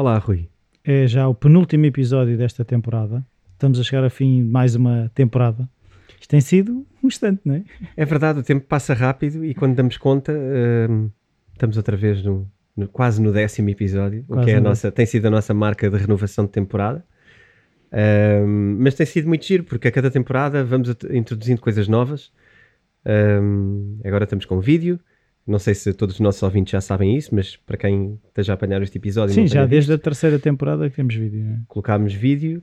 Olá, Rui. É já o penúltimo episódio desta temporada. Estamos a chegar a fim de mais uma temporada. Isto tem sido um instante, não é? É verdade, o tempo passa rápido e quando damos conta, hum, estamos outra vez no, no- quase no décimo episódio, o Quase que é a no nossa, tem sido a nossa marca de renovação de temporada. Hum, mas tem sido muito giro, porque a cada temporada vamos introduzindo coisas novas. Hum, agora estamos com vídeo. Não sei se todos os nossos ouvintes já sabem isso, mas para quem esteja a apanhar este episódio, Sim, já desde visto, a terceira temporada que temos vídeo. não é? colocámos vídeo.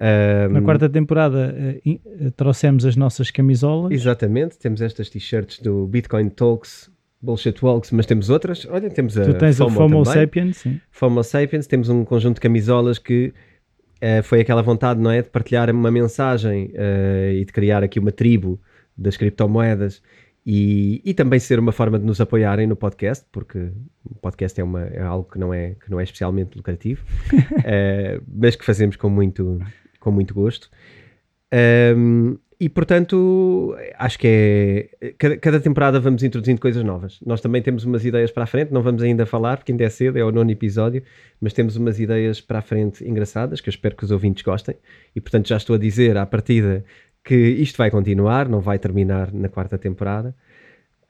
Hum, Na quarta temporada eh, trouxemos as nossas camisolas. Exatamente, temos estas t-shirts do Bitcoin Talks, Bullshit Walks, mas temos outras. Olha, temos a Tu tens o FOMO também. Sapien, sim. FOMO Sapiens, temos um conjunto de camisolas que eh, foi aquela vontade, não é? De partilhar uma mensagem eh, e de criar aqui uma tribo das criptomoedas e, e também ser uma forma de nos apoiarem no podcast, porque o podcast é, uma, é algo que não é, que não é especialmente lucrativo, eh, mas que fazemos com muito, com muito gosto. Um, e portanto, acho que é. Cada, cada temporada vamos introduzindo coisas novas. Nós também temos umas ideias para a frente, não vamos ainda falar, porque ainda é cedo, é o nono episódio, mas temos umas ideias para a frente engraçadas que eu espero que os ouvintes gostem. E portanto, já estou a dizer à partida que isto vai continuar, não vai terminar na quarta temporada.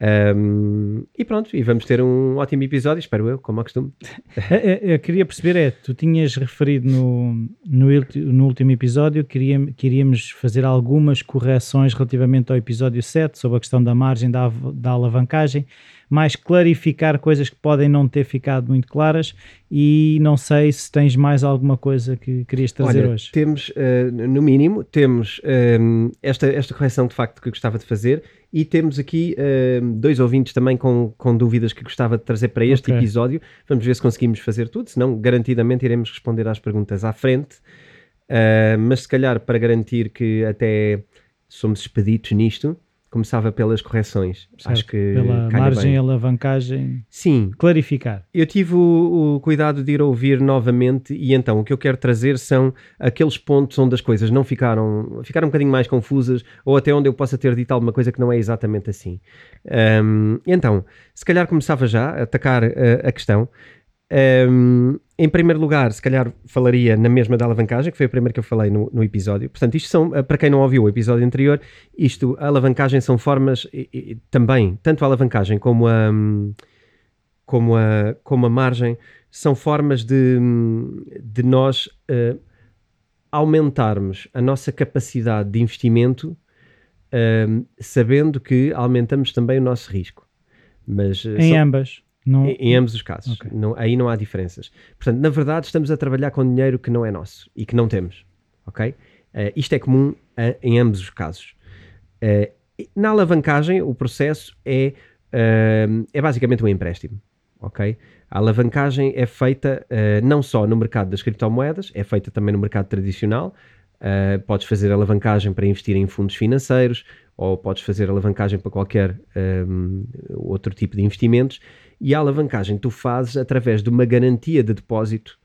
Um, e pronto, e vamos ter um ótimo episódio, espero eu, como ao costume. Eh, Eu queria perceber, é, tu tinhas referido no, no, no último episódio que iríamos, que iríamos fazer algumas correções relativamente ao episódio 7 sobre a questão da margem da, da alavancagem, mais clarificar coisas que podem não ter ficado muito claras e não sei se tens mais alguma coisa que querias trazer Olha, hoje. Temos, eh, no mínimo, temos ehm, esta, esta correção de facto que eu gostava de fazer e temos aqui ehm, dois ouvintes também com, com dúvidas que gostava de trazer para este Ok. episódio. Vamos ver se conseguimos fazer tudo, senão garantidamente iremos responder às perguntas à frente. Ah, mas se calhar para garantir que até somos expeditos nisto, começava pelas correções. Certo, Acho que Pela margem bem. alavancagem, Sim, clarificar. eu tive o, o cuidado de ir ouvir novamente e então o que eu quero trazer são aqueles pontos onde as coisas não ficaram, ficaram um bocadinho mais confusas ou até onde eu possa ter dito alguma coisa que não é exatamente assim. Ahm, então, se calhar começava já a atacar eh, a questão. Ahm, em primeiro lugar, se calhar falaria na mesma da alavancagem, que foi a primeira que eu falei no, no episódio. Portanto, isto são, eh, para quem não ouviu o episódio anterior, isto, a alavancagem são formas, e- e- também, tanto a alavancagem como a, hum, como a, como a margem, são formas de, de nós eh, aumentarmos a nossa capacidade de investimento, eh, sabendo que aumentamos também o nosso risco. Mas, Em ambas. Não, em, ambos os casos. Ok. Não- aí não há diferenças. Portanto, na verdade, estamos a trabalhar com dinheiro que não é nosso e que não temos. Ok? Eh, isto é comum eh, em ambos os casos. Eh, na alavancagem, o processo é, eh, é basicamente um empréstimo. Ok? A alavancagem é feita não só no mercado das criptomoedas, é feita também no mercado tradicional. Podes fazer alavancagem para investir em fundos financeiros ou podes fazer alavancagem para qualquer ehm, outro tipo de investimentos. E a alavancagem tu fazes através de uma garantia de depósito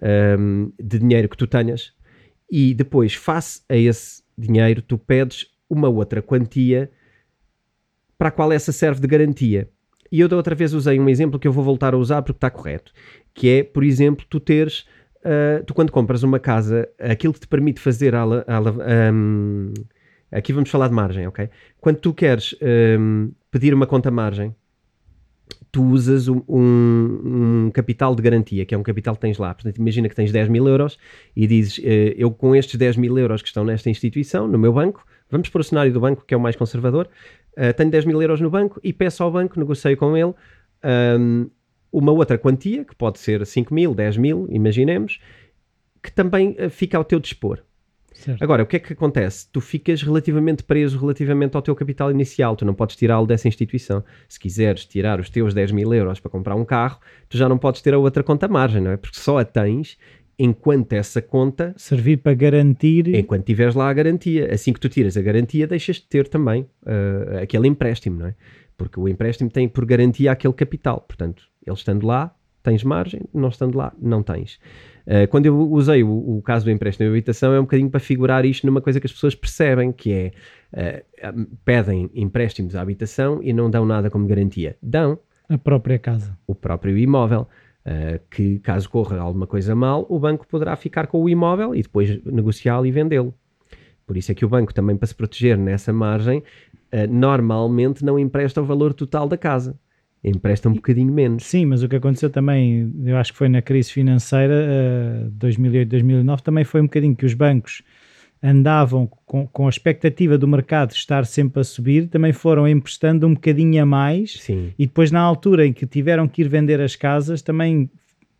ehm, de dinheiro que tu tenhas e depois, face a esse dinheiro, tu pedes uma outra quantia para a qual essa serve de garantia. E eu da outra vez usei um exemplo que eu vou voltar a usar porque está correto, que é, por exemplo, tu teres, ah, tu quando compras uma casa, aquilo que te permite fazer a, a ahm, aqui vamos falar de margem, ok? Quando tu queres ahm, pedir uma conta margem, tu usas um, um- um capital de garantia, que é um capital que tens lá. Portanto, imagina que tens 10 mil euros e dizes, eh, eu com estes 10 mil euros que estão nesta instituição, no meu banco, vamos para o cenário do banco, que é o mais conservador, eh, tenho 10 mil euros no banco e peço ao banco, negocio com ele, ahm, uma outra quantia, que pode ser 5 mil, 10 mil, imaginemos, que também eh, fica ao teu dispor. Certo. Agora, o que é que acontece? Tu ficas relativamente preso relativamente ao teu capital inicial, tu não podes tirá-lo dessa instituição. Se quiseres tirar os teus 10 mil euros para comprar um carro, tu já não podes ter a outra conta margem, não é? Porque só a tens enquanto essa conta Servir para garantir. enquanto tiveres lá a garantia. Assim que tu tiras a garantia, deixas de ter também uh, aquele empréstimo, não é? Porque o empréstimo tem por garantia aquele capital. Portanto, ele estando lá, tens margem, não estando lá, não tens. Uh, quando eu usei o, o, caso do empréstimo de habitação, é um bocadinho para figurar isto numa coisa que as pessoas percebem, que é uh, pedem empréstimos à habitação e não dão nada como garantia. Dão a própria casa. O próprio imóvel. Uh, que caso corra alguma coisa mal, o banco poderá ficar com o imóvel e depois negociá-lo e vendê-lo. Por isso é que o banco também, para se proteger nessa margem, normalmente não empresta o valor total da casa. Empresta um bocadinho menos. Sim, mas o que aconteceu também, eu acho que foi na crise financeira, uh, 2008, 2009, também foi um bocadinho que os bancos andavam com, com a expectativa do mercado estar sempre a subir, também foram emprestando um bocadinho a mais Sim. e depois na altura em que tiveram que ir vender as casas também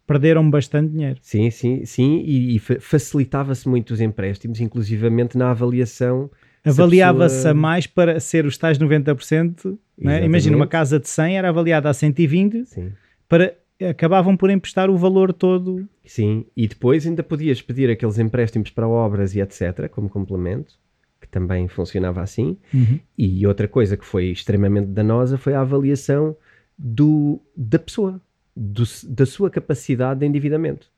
perderam bastante dinheiro. Sim, sim, sim, e, e facilitava-se muito os empréstimos, inclusivamente na avaliação. Avaliava-se a mais para ser os tais 90%. Né? Imagina, uma casa de 100 era avaliada a 120 sim. para acabavam por emprestar o valor todo. Sim, e depois ainda podias pedir aqueles empréstimos para obras e etc., como complemento, que também funcionava assim. Uhum. E outra coisa que foi extremamente danosa foi a avaliação do, da pessoa, do, da sua capacidade de endividamento.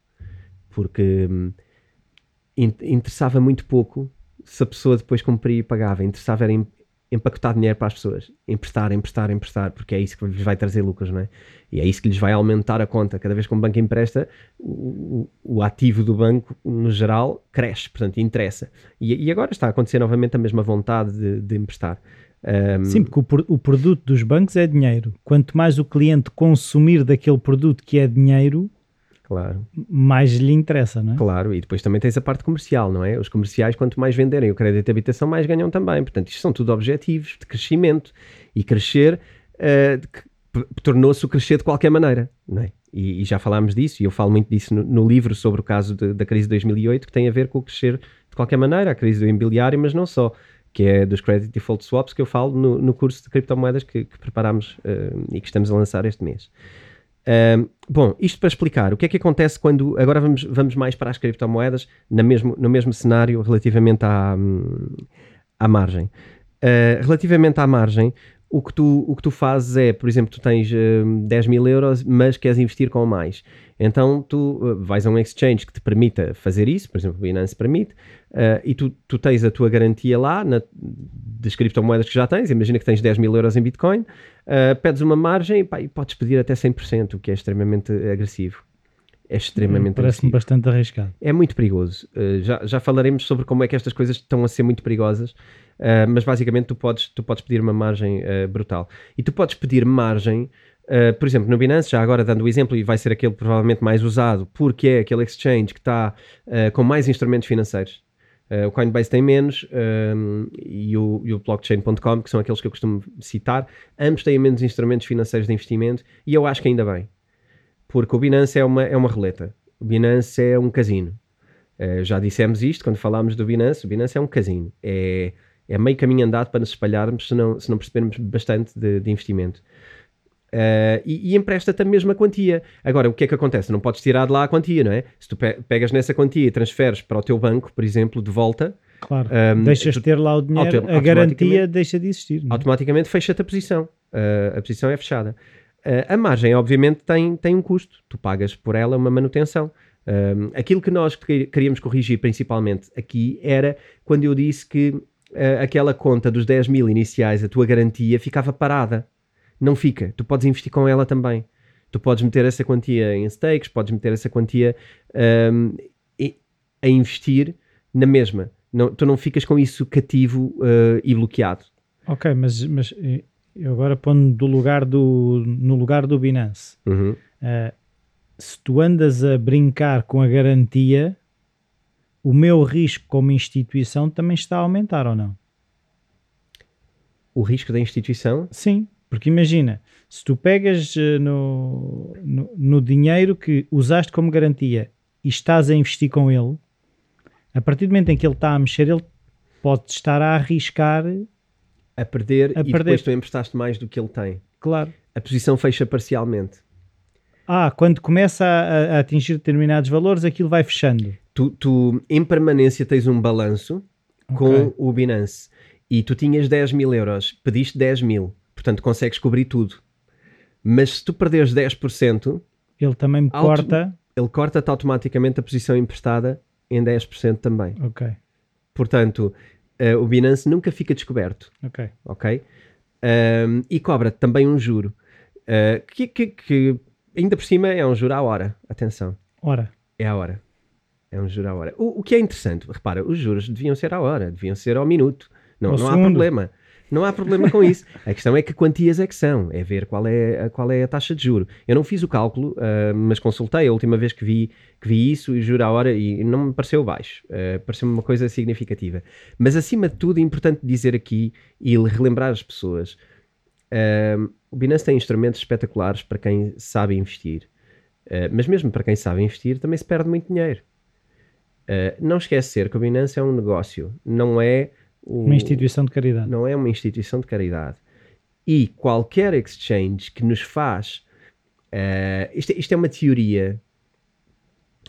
Porque hum, interessava muito pouco se a pessoa depois cumpria e pagava. Interessava era empacotar dinheiro para as pessoas, emprestar, emprestar, emprestar, porque é isso que lhes vai trazer lucros, não é? E é isso que lhes vai aumentar a conta. Cada vez que um banco empresta, o, o ativo do banco, no geral, cresce, portanto, interessa. E, e agora está a acontecer novamente a mesma vontade de, de emprestar. Um... Sim, porque o, o produto dos bancos é dinheiro. Quanto mais o cliente consumir daquele produto que é dinheiro, Claro. mais lhe interessa, não é? Claro, e depois também tens a parte comercial, não é? Os comerciais, quanto mais venderem o crédito de habitação, mais ganham também. Portanto, isto são tudo objetivos de crescimento. E crescer uh, tornou-se o crescer de qualquer maneira, não é? E, e, já falámos disso, e eu falo muito disso no, no livro sobre o caso de, da crise de 2008, que tem a ver com o crescer de qualquer maneira, a crise do imobiliário, mas não só, que é dos Credit Default Swaps, que eu falo no, no curso de criptomoedas que, que preparámos uh, e que estamos a lançar este mês bom, isto para explicar o que é que acontece quando. Agora vamos, vamos mais para as criptomoedas, na mesmo, no mesmo cenário relativamente à, à margem. Uh, relativamente à margem, o que, tu, o que tu fazes é, por exemplo, tu tens uh, 10 mil euros, mas queres investir com mais. Então tu uh, vais a um exchange que te permita fazer isso, por exemplo, o Binance permite, uh, e tu, tu tens a tua garantia lá na, das criptomoedas que já tens. Imagina que tens 10 mil euros em Bitcoin, uh, pedes uma margem pá, e podes pedir até 100%, o que é extremamente agressivo. É extremamente Parece-me bastante arriscado. É muito perigoso. Uh, já, já falaremos sobre como é que estas coisas estão a ser muito perigosas, uh, mas basicamente tu podes, tu podes pedir uma margem uh, brutal. E tu podes pedir margem, por exemplo, no Binance, já agora dando o exemplo, e vai ser aquele provavelmente mais usado, porque é aquele exchange que está com mais instrumentos financeiros. O Coinbase tem menos um, e o, o blockchain.com, que são aqueles que eu costumo citar, ambos têm menos instrumentos financeiros de investimento e eu acho que ainda bem porque o Binance é uma, é uma roleta. O Binance é um casino. Uh, já dissemos isto quando falámos do Binance. O Binance é um casino. É, é meio caminho andado para nos espalharmos se não, se não percebermos bastante de, de investimento. Uh, e, e empresta-te a mesma quantia. Agora, o que é que acontece? Não podes tirar de lá a quantia, não é? Se tu pe pegas nessa quantia e transferes para o teu banco, por exemplo, de volta. Claro, um, deixas de ter lá o dinheiro, a garantia deixa de existir. É? Automaticamente fecha-te a posição. Uh, a posição é fechada. Uh, a margem, obviamente, tem, tem um custo. Tu pagas por ela uma manutenção. Um, aquilo que nós queríamos corrigir principalmente aqui era quando eu disse que aquela conta dos 10 mil iniciais, a tua garantia, ficava parada. Não fica. Tu podes investir com ela também. Tu podes meter essa quantia em stakes, podes meter essa quantia um, a investir na mesma. Não, tu não ficas com isso cativo uh, e bloqueado. Ok, mas, mas eu agora pondo do lugar do, no lugar do Binance. Uhum. Uh, se tu andas a brincar com a garantia, o meu risco como instituição também está a aumentar ou não? O risco da instituição? Sim, porque imagina, se tu pegas uh, no, no, no dinheiro que usaste como garantia e estás a investir com ele, A partir do momento em que ele está a mexer, ele pode estar a arriscar, A perder A e perder. depois tu emprestaste mais do que ele tem. claro. A posição fecha parcialmente. Ah, quando começa a, a atingir determinados valores, aquilo vai fechando. Tu, tu, em permanência, tens um balanço com Ok. o Binance e tu tinhas 10 mil euros, pediste 10 mil, portanto consegues cobrir tudo. Mas se tu perderes 10%, Ele também me corta. ele corta-te automaticamente a posição emprestada em 10% também. Ok, Portanto, eh, o Binance nunca fica descoberto, ok. ok? Ahm, e cobra também um juro, eh, que, que- que ainda por cima é um juro à hora. Atenção, Ora, é à hora. É um juro à hora. O, o que é interessante, repara, os juros deviam ser à hora, deviam ser ao minuto. Não, Ao não há problema. Não há problema com isso. A questão é que quantias é que são, é ver qual é, a- qual é a taxa de juro. Eu não fiz o cálculo, ah, mas consultei a última vez que vi, que vi isso e juro à hora e não me pareceu baixo. Ah, Pareceu-me uma coisa significativa. Mas acima de tudo é importante dizer aqui e relembrar as pessoas: ah, o Binance tem instrumentos espetaculares para quem sabe investir. Mas mesmo para quem sabe investir também se perde muito dinheiro. Não esquecer que o Binance é um negócio, não é o- uma instituição de caridade. não é uma instituição de caridade. E qualquer exchange que nos faz. eh, isto, isto é uma teoria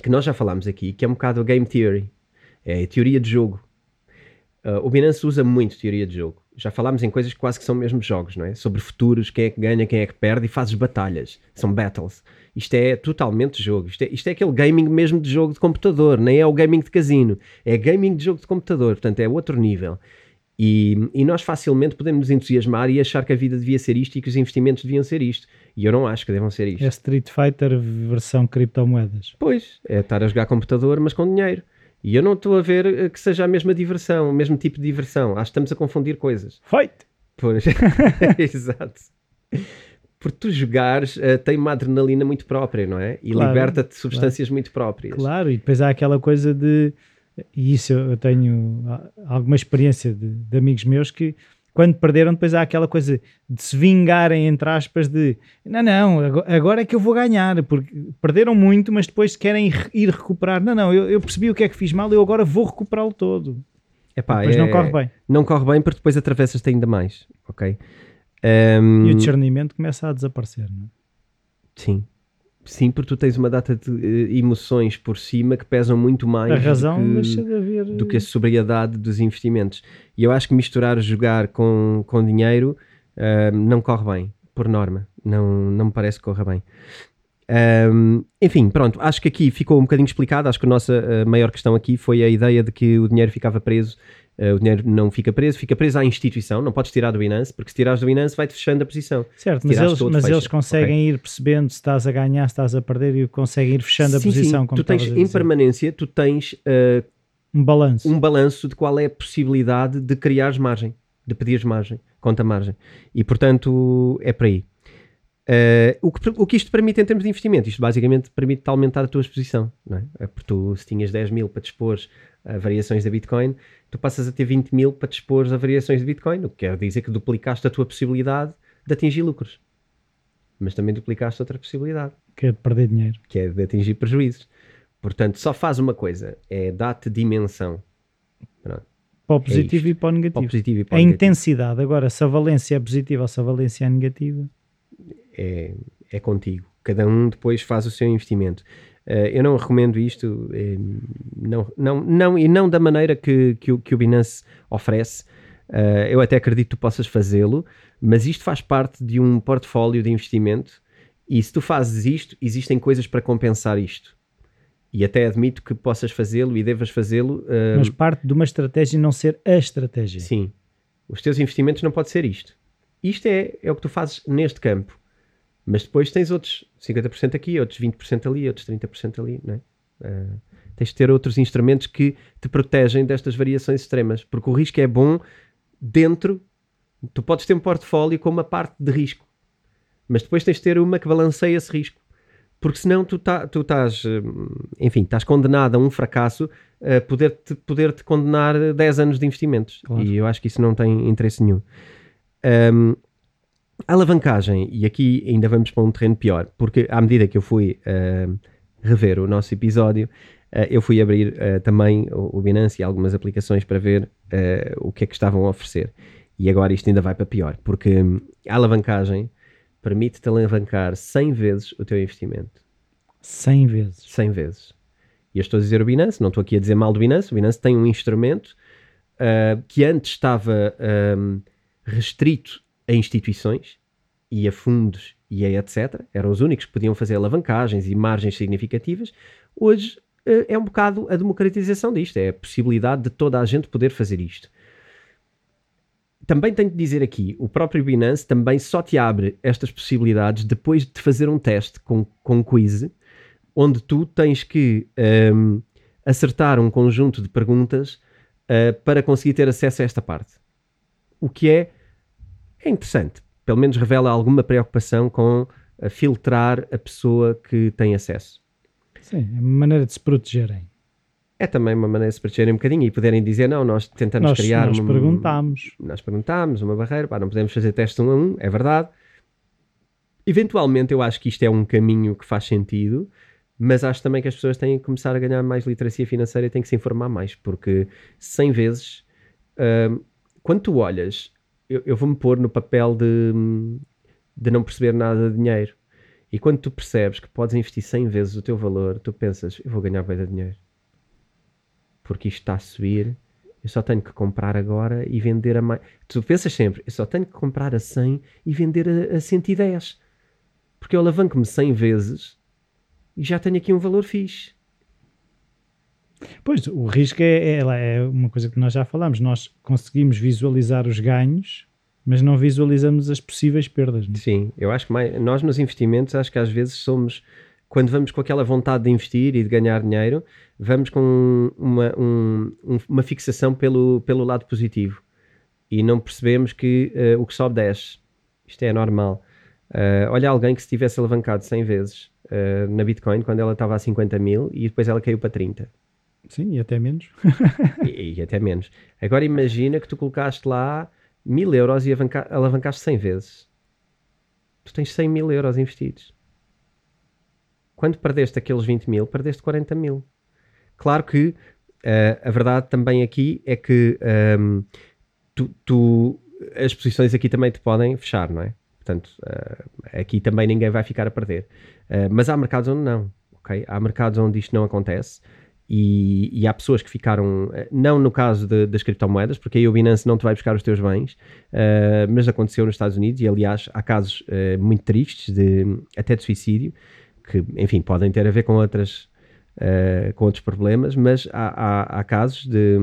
que nós já falámos aqui, que é um bocado a game theory. É a teoria de jogo. Eh, o Binance usa muito teoria de jogo. Já falámos em coisas que quase que são mesmo jogos, não é? Sobre futuros, quem é que ganha, quem é que perde e fazes batalhas. São battles. Isto é totalmente jogo. Isto é, isto é aquele gaming mesmo de jogo de computador, nem é o gaming de casino. É gaming de jogo de computador, portanto é outro nível. E, e nós facilmente podemos nos entusiasmar e achar que a vida devia ser isto e que os investimentos deviam ser isto. E eu não acho que devam ser isto. É Street Fighter versão criptomoedas. Pois, é estar a jogar computador, mas com dinheiro. E eu não estou a ver eh, que seja a mesma diversão, o mesmo tipo de diversão. Acho que estamos a confundir coisas. Fight! Pois, exato. Porque tu jogares eh, tem uma adrenalina muito própria, não é? E Claro, liberta-te de substâncias muito próprias. Claro, e depois há aquela coisa de. E isso eu tenho alguma experiência de, de amigos meus que, quando perderam, depois há aquela coisa de se vingarem, entre aspas, de não, não, ago- agora é que eu vou ganhar, porque perderam muito, mas depois querem ir- recuperar. Não, não, eu, eu percebi o que é que fiz mal, eu agora vou recuperá-lo todo. Epá, Depois não é- corre bem. Não corre bem porque depois atravessas-te ainda mais, ok? Ehm, E o discernimento começa a desaparecer. Não é? Sim. Sim, porque tu tens uma data de eh, emoções por cima que pesam muito mais A razão do que, de haver. do que a sobriedade dos investimentos. E eu acho que misturar jogar com, com dinheiro ah, não corre bem, por norma. Não, não me parece que corra bem. Ahm, enfim, pronto, acho que aqui ficou um bocadinho explicado. Acho que a nossa ah, maior questão aqui foi a ideia de que o dinheiro ficava preso. Ah, o dinheiro não fica preso, fica preso à instituição. Não podes tirar do Binance, porque se tirares do Binance vai-te fechando a posição. Certo, mas, eles, todo, mas eles conseguem ir percebendo se estás a ganhar, se estás a perder e conseguem ir fechando a Sim, posição. sim. Como Tu tens a em permanência, tu tens ah, um balanço. um balanço de qual é a possibilidade de criares margem, de pedires margem, conta margem. E portanto é por aí. Eh, o, que, o que isto permite em termos de investimento? Isto basicamente permite aumentar a tua exposição. Não é? É porque tu, se tinhas 10 mil para dispor a variações da Bitcoin, tu passas a ter 20 mil para dispor a variações de Bitcoin, o que quer dizer que duplicaste a tua possibilidade de atingir lucros. Mas também duplicaste outra possibilidade que é de perder dinheiro. que é de atingir prejuízos. Portanto, só faz uma coisa, é dar-te dimensão. Pronto, Para o positivo isto. e para o negativo. para o positivo e para a negativo. intensidade. Agora, se a valência é positiva ou se a valência é negativa, É, é contigo. Cada um depois faz o seu investimento. Eh, eu não recomendo isto, eh, não, não, não, e não da maneira que, que, o, que o Binance oferece. Eh, eu até acredito que tu possas fazê-lo, mas isto faz parte de um portfólio de investimento e se tu fazes isto, existem coisas para compensar isto. E até admito que possas fazê-lo e devas fazê-lo. mas parte de uma estratégia não ser a estratégia. Sim. Os teus investimentos não pode ser isto. Isto é, é o que tu fazes neste campo. Mas depois tens outros 50% aqui, outros 20% ali, outros 30% ali, não é? Ah, tens de ter outros instrumentos que te protegem destas variações extremas, porque o risco é bom dentro. Tu podes ter um portfólio com uma parte de risco, mas depois tens de ter uma que balanceia esse risco, porque senão tu, tá, tu estás, hum, enfim, estás condenado a um fracasso a poder-te poder -te condenar a 10 anos de investimentos. Claro. E eu acho que isso não tem interesse nenhum. Hum, a alavancagem, e aqui ainda vamos para um terreno pior, porque à medida que eu fui hum, rever o nosso episódio, uh, eu fui abrir uh, também o, o, Binance e algumas aplicações para ver o que é que estavam a oferecer. E agora isto ainda vai para pior, porque a alavancagem permite-te alavancar 100 vezes o teu investimento. 100 vezes? 100 vezes. E eu estou a dizer o Binance, não estou aqui a dizer mal do Binance, o Binance tem um instrumento que antes estava um, restrito a instituições e a fundos e a etc. Eram os únicos que podiam fazer alavancagens e margens significativas. Hoje uh, é um bocado a democratização disto, é a possibilidade de toda a gente poder fazer isto. Também tenho de dizer aqui, o próprio Binance também só te abre estas possibilidades depois de fazer um teste com, com quiz, onde tu tens que um, ehm, acertar um conjunto de perguntas uh, para conseguir ter acesso a esta parte. O que é, é interessante, pelo menos revela alguma preocupação com a filtrar a pessoa que tem acesso. Sim, é uma maneira de se protegerem. É também uma maneira de se protegerem um bocadinho e poderem dizer, não, nós tentamos nós, criar... Nós uma, perguntámos. Nós perguntámos uma barreira, pá, não podemos fazer teste um a um, é verdade. Eventualmente eu acho que isto é um caminho que faz sentido, mas acho também que as pessoas têm que começar a ganhar mais literacia financeira e têm que se informar mais, porque 100 vezes, uh, quando tu olhas eu, eu vou-me pôr no papel de, de não perceber nada de dinheiro. E quando tu percebes que podes investir 100 vezes o teu valor, tu pensas, eu vou ganhar bem de dinheiro. Porque isto está a subir, eu só tenho que comprar agora e vender a mais. Tu pensas sempre, eu só tenho que comprar a 100 e vender a, a 110. Porque eu alavanco-me 100 vezes e já tenho aqui um valor fixe. Pois, o risco é, é, é, uma coisa que nós já falamos. Nós conseguimos visualizar os ganhos, mas não visualizamos as possíveis perdas. É? Sim, eu acho que mais, nós nos investimentos, acho que às vezes somos, quando vamos com aquela vontade de investir e de ganhar dinheiro, vamos com uma, um, uma fixação pelo, pelo lado positivo e não percebemos que uh, o que sobe desce. Isto é normal. Uh, olha alguém que se tivesse alavancado 100 vezes uh, na Bitcoin quando ela estava a 50 mil e depois ela caiu para 30 Sim, e até menos. e, e, até menos. Agora imagina que tu colocaste lá mil euros e alavancaste 100 vezes. Tu tens 100 mil euros investidos. Quando perdeste aqueles 20 mil, perdeste 40 mil. Claro que uh, a verdade também aqui é que um, ehm, tu, tu, as posições aqui também te podem fechar, não é? Portanto, uh, aqui também ninguém vai ficar a perder. Uh, mas há mercados onde não. Há mercados onde isto não acontece. E, e, há pessoas que ficaram, eh, não no caso de, das criptomoedas, porque aí o Binance não te vai buscar os teus bens, uh, mas aconteceu nos Estados Unidos e, aliás, há casos uh, muito tristes, de, até de suicídio, que, enfim, podem ter a ver com, outras, uh, com outros problemas, mas há, há, há casos de,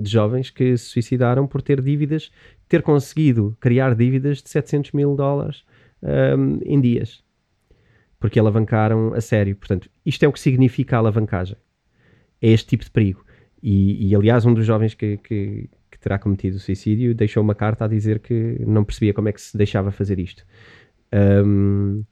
de, jovens que se suicidaram por ter dívidas, ter conseguido criar dívidas de 700 mil dólares em dias, porque alavancaram a sério. Portanto, isto é o que significa a alavancagem é este tipo de perigo. E, e aliás, um dos jovens que, que, que, terá cometido o suicídio deixou uma carta a dizer que não percebia como é que se deixava fazer isto. Um,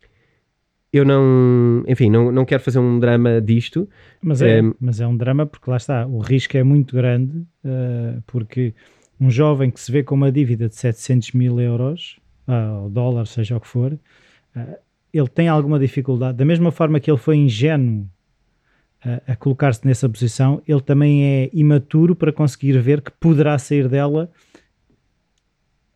eu não, enfim, não, não quero fazer um drama disto. Mas é, um, mas é um drama porque lá está, o risco é muito grande, uh, porque um jovem que se vê com uma dívida de 700 mil euros, uh, ou dólar, seja o que for, uh, ele tem alguma dificuldade. Da mesma forma que ele foi ingênuo a, a colocar-se nessa posição, ele também é imaturo para conseguir ver que poderá sair dela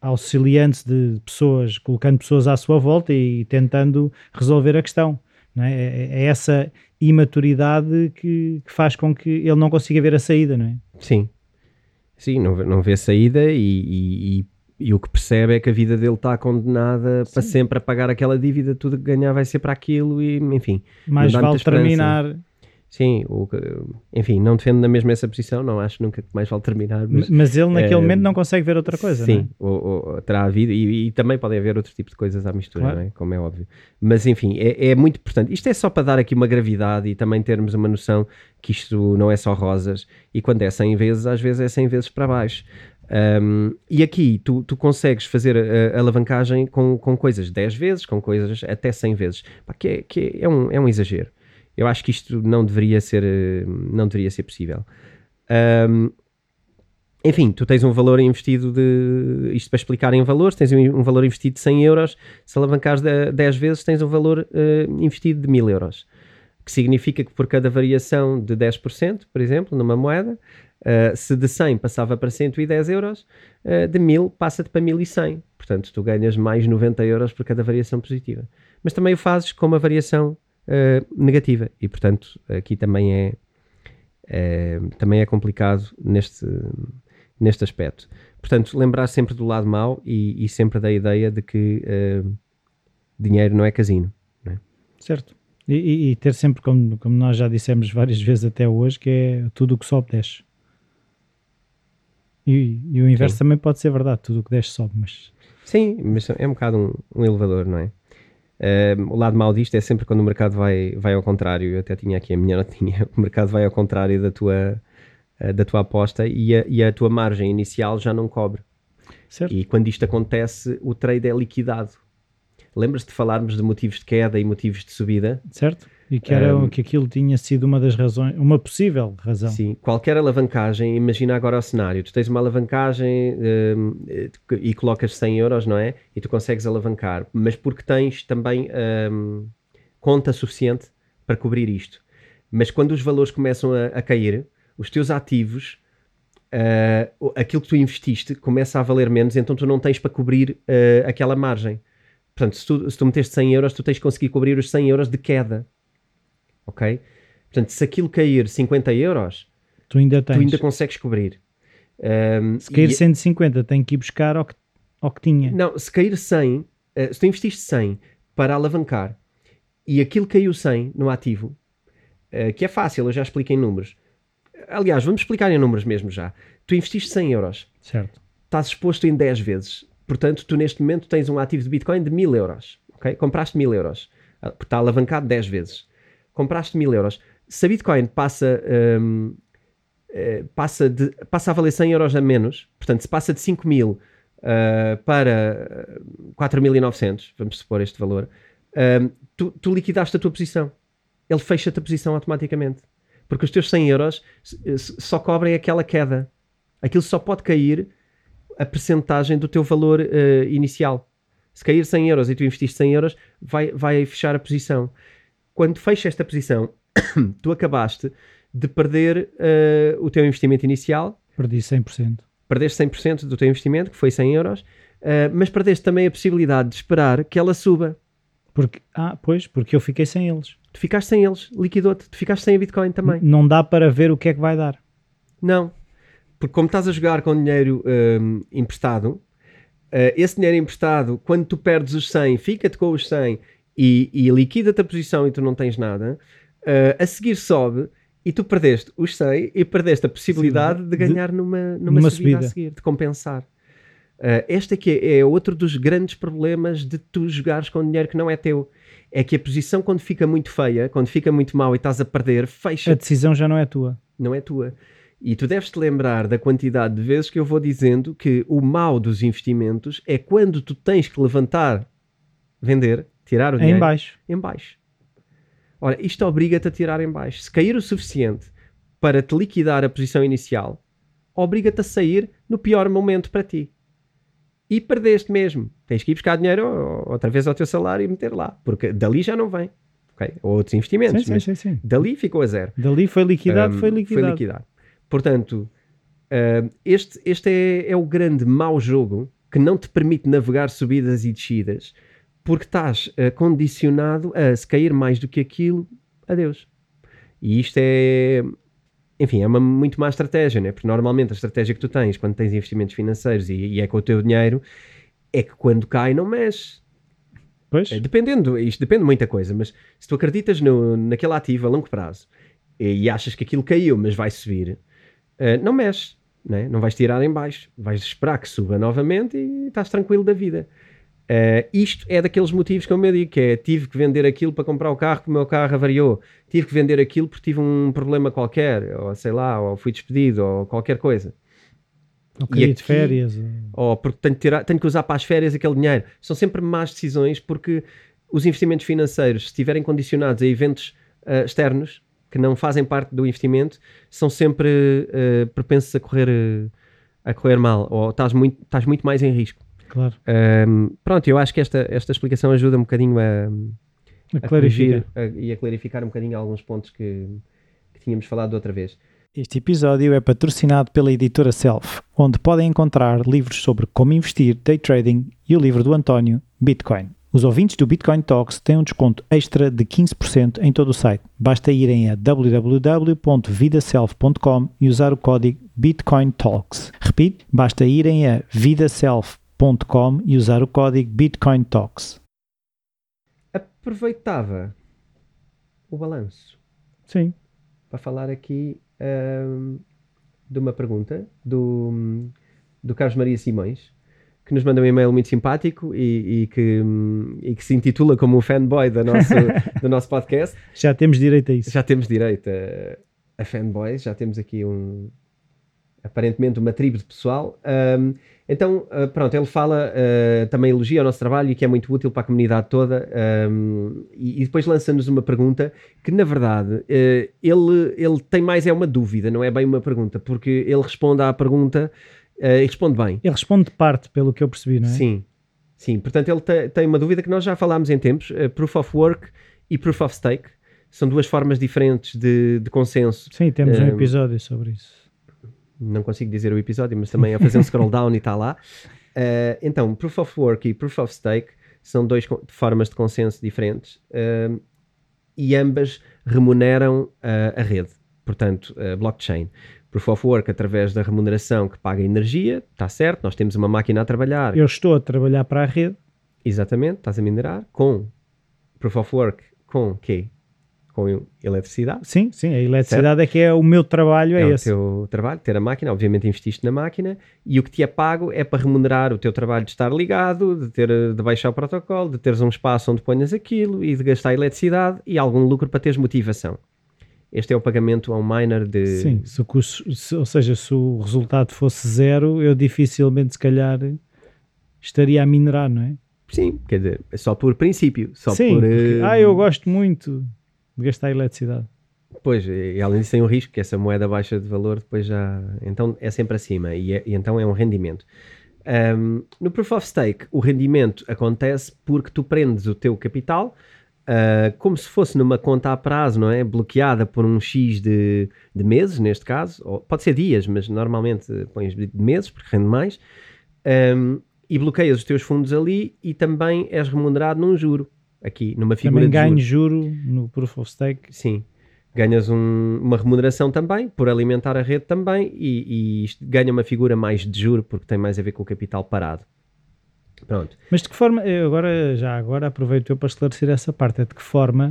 auxiliante de pessoas, colocando pessoas à sua volta e, tentando resolver a questão. É? é? É, essa imaturidade que, que, faz com que ele não consiga ver a saída, não é? Sim, sim, não, não vê saída e, e, e, e o que percebe é que a vida dele está condenada sim. para sempre a pagar aquela dívida, tudo que ganhar vai ser para aquilo e enfim. Mais vale terminar Sim, o, enfim, não defendo na mesma essa posição, não acho nunca que mais vale terminar. Mas, mas ele naquele uh, momento não consegue ver outra coisa, Sim, é? ou, terá havido, e, e, também podem haver outro tipo de coisas à mistura, claro. é? como é óbvio. Mas enfim, é, é, muito importante. Isto é só para dar aqui uma gravidade e também termos uma noção que isto não é só rosas, e quando é 100 vezes, às vezes é 100 vezes para baixo. Um, e aqui tu, tu consegues fazer a, a, alavancagem com, com coisas 10 vezes, com coisas até 100 vezes, Pá, que, é, que é, é, um, é um exagero. Eu acho que isto não deveria ser, eh, não deveria ser possível. Um, enfim, tu tens um valor investido de. Isto para explicar em valores, tens um, valor investido de 100 euros. Se alavancares 10 vezes, tens um valor uh, investido de 1000 euros. que significa que por cada variação de 10%, por exemplo, numa moeda, uh, se de 100 passava para 110 euros, uh, de 1000 passa-te para 1100. Portanto, tu ganhas mais 90 euros por cada variação positiva. Mas também o fazes com uma variação uh, negativa e, portanto, aqui também é, é, também é complicado neste, neste aspecto. Portanto, lembrar sempre do lado mau e, e sempre da ideia de que dinheiro não é casino. Não é? Certo. E, e, e, ter sempre, como, como nós já dissemos várias vezes até hoje, que é tudo o que sobe desce. E, e o inverso Sim. também pode ser verdade, tudo o que desce sobe, mas... Sim, mas é um bocado um, um elevador, não é? Uh, o lado mau disto é sempre quando o mercado vai, vai ao contrário. Eu até tinha aqui a minha notinha. O mercado vai ao contrário da tua, uh, da tua aposta e a, e a tua margem inicial já não cobre. Certo. E quando isto acontece, o trade é liquidado. Lembras-te de falarmos de motivos de queda e motivos de subida? Certo. E que, era, um, que aquilo tinha sido uma das razões, uma possível razão. Sim, qualquer alavancagem, imagina agora o cenário, tu tens uma alavancagem um, e colocas 100 euros, não é? E tu consegues alavancar, mas porque tens também um, conta suficiente para cobrir isto. Mas quando os valores começam a, a cair, os teus ativos, uh, aquilo que tu investiste começa a valer menos, então tu não tens para cobrir uh, aquela margem. Portanto, se tu, se tu meteste 100 euros, tu tens de conseguir cobrir os 100 euros de queda. Ok? Portanto, se aquilo cair 50 euros, tu ainda, tens. Tu ainda consegues cobrir. Um, se cair e, 150, tem que ir buscar ao que, ao que tinha. Não, se cair 100, uh, eh, se tu investiste 100 para alavancar e aquilo caiu 100 no ativo, uh, que é fácil, eu já explico em números. Aliás, vamos explicar em números mesmo já. Tu investiste 100 euros. Certo. Estás exposto em 10 vezes. Portanto, tu neste momento tens um ativo de Bitcoin de 1000 euros. Okay? Compraste 1000 euros. Ah, porque está alavancado 10 vezes. Compraste 1000 euros. Se a Bitcoin passa, um, eh, passa, de, passa a valer 100 euros a menos, portanto, se passa de 5 mil uh, para 4.900, vamos supor este valor, um, tu, tu liquidaste a tua posição. Ele fecha-te a posição automaticamente. Porque os teus 100 euros só cobrem aquela queda. Aquilo só pode cair a percentagem do teu valor uh, inicial. Se cair 100 euros e tu investiste 100 euros, vai, vai fechar a posição. Quando fecha esta posição, tu acabaste de perder uh, o teu investimento inicial. Perdi 100%. Perdeste 100% do teu investimento, que foi 100 euros, uh, mas perdeste também a possibilidade de esperar que ela suba. Porque, ah, pois, porque eu fiquei sem eles. Tu ficaste sem eles, liquidou-te. Tu ficaste sem a Bitcoin também. N não dá para ver o que é que vai dar. Não, porque como estás a jogar com dinheiro um, emprestado, uh, esse dinheiro emprestado, quando tu perdes os 100, fica-te com os 100 e, e liquida-te a posição e tu não tens nada, uh, a seguir sobe e tu perdeste os 100 e perdeste a possibilidade Sim, de ganhar de, numa, numa, numa subida, subida, a seguir, de compensar. Uh, este aqui é, é outro dos grandes problemas de tu jogares com dinheiro que não é teu. É que a posição, quando fica muito feia, quando fica muito mal e estás a perder, fecha. A decisão já não é tua. Não é tua. E tu deves te lembrar da quantidade de vezes que eu vou dizendo que o mal dos investimentos é quando tu tens que levantar, vender, tirar o dinheiro. Em baixo. Em baixo. Ora, isto obriga-te a tirar em baixo. Se cair o suficiente para te liquidar a posição inicial, obriga-te a sair no pior momento para ti. E perdeste mesmo. Tens que ir buscar dinheiro outra vez ao teu salário e meter lá, porque dali já não vem. Okay? Ou outros investimentos. Sim, sim, sim, dali ficou a zero. Dali foi liquidado, um, foi liquidado. Foi liquidado. Portanto, uh, este, este é, é, o grande mau jogo que não te permite navegar subidas e descidas, porque estás uh, condicionado a se cair mais do que aquilo, adeus. E isto é, enfim, é uma muito má estratégia, né? porque normalmente a estratégia que tu tens quando tens investimentos financeiros e, e é com o teu dinheiro é que quando cai não mexe. Pois. É, dependendo, isto depende de muita coisa, mas se tu acreditas no, naquele ativo a longo prazo e, e achas que aquilo caiu, mas vai subir, uh, não mexe, né? não vais tirar em baixo, vais esperar que suba novamente e estás tranquilo da vida. Uh, isto é daqueles motivos que eu me digo, que é tive que vender aquilo para comprar o carro porque o meu carro avariou, tive que vender aquilo porque tive um problema qualquer, ou sei lá, ou fui despedido, ou qualquer coisa. Ou aqui, de férias. Ou porque tenho que, tirar, tenho que usar para as férias aquele dinheiro. São sempre más decisões porque os investimentos financeiros, se estiverem condicionados a eventos uh, externos, que não fazem parte do investimento são sempre uh, propensos a correr, uh, a correr mal ou estás muito, estás muito mais em risco. Claro. Um, pronto, eu acho que esta, esta explicação ajuda um bocadinho a, A a clarificar. corrigir a- e a clarificar um bocadinho alguns pontos que, que tínhamos falado outra vez. Este episódio é patrocinado pela editora Self, onde podem encontrar livros sobre como investir, day trading e o livro do António, Bitcoin. Os ouvintes do Bitcoin Talks têm um desconto extra de 15% em todo o site. Basta irem a www.vidaself.com e usar o código Bitcoin Talks. Repito, basta irem a vidaself.com e usar o código Bitcoin Talks. Aproveitava o balanço Sim. para falar aqui ahm, de uma pergunta do, do Carlos Maria Simões, que nos manda um e-mail muito simpático e, e que, e que se intitula como um fanboy da nosso, do nosso podcast. Já temos direito a isso. Já temos direito a, a fanboys, já temos aqui um aparentemente uma tribo de pessoal. Ahm, então, ah, pronto, ele fala, ah, também elogia o nosso trabalho e que é muito útil para a comunidade toda. ahm, e, e depois lança-nos uma pergunta que, na verdade, eh, ele, ele tem mais é uma dúvida, não é bem uma pergunta, porque ele responde à pergunta eh, e responde bem. Ele responde de parte, pelo que eu percebi, não é? Sim, sim. Portanto, ele te- tem uma dúvida que nós já falámos em tempos: eh, Proof of Work e Proof of Stake. São duas formas diferentes de, de consenso. Sim, temos um Ahm, episódio sobre isso. Não consigo dizer o episódio, mas também a fazer um scroll down e está lá. Eh, então, Proof of Work e Proof of Stake são duas formas de consenso diferentes eh, e ambas remuneram eh, a rede, portanto, a blockchain. Proof of Work através da remuneração que paga energia, está certo, nós temos uma máquina a trabalhar, Eu estou a trabalhar para a rede, exatamente, estás a minerar, com Proof of Work, com quê? Com eletricidade. sim, sim, a eletricidade é que é o meu trabalho, é, É, o esse. teu trabalho, ter a máquina, obviamente investiste na máquina e o que te é pago é para remunerar o teu trabalho de estar ligado, de ter de baixar o protocolo, de teres um espaço onde ponhas aquilo e de gastar eletricidade e algum lucro para teres motivação. Este é o pagamento a um miner de Sim, se o custo- se- ou seja, se o resultado fosse zero, eu dificilmente, se calhar, estaria a minerar, não é? Sim, quer dizer, é só por princípio, só Sim, por porque, eh, ah, eu gosto muito de gastar eletricidade. Pois, e além disso tem um risco que essa moeda baixa de valor depois já. Então é sempre acima e, é- e então é um rendimento. Ahm, no Proof of Stake, o rendimento acontece porque tu prendes o teu capital ah, como se fosse numa conta a prazo, não é? Bloqueada por um X de, de meses, neste caso, ou pode ser dias, mas normalmente pões de meses porque rende mais. Ahm, e bloqueias os teus fundos ali e também és remunerado num juro, aqui, numa figura Também de ganho juro. juro no Proof of Stake. Sim. Ganhas um- uma remuneração também por alimentar a rede também e, e isto ganha uma figura mais de juro porque tem mais a ver com o capital parado. Pronto. Mas de que forma, agora, já agora aproveito eu para esclarecer essa parte, é de que forma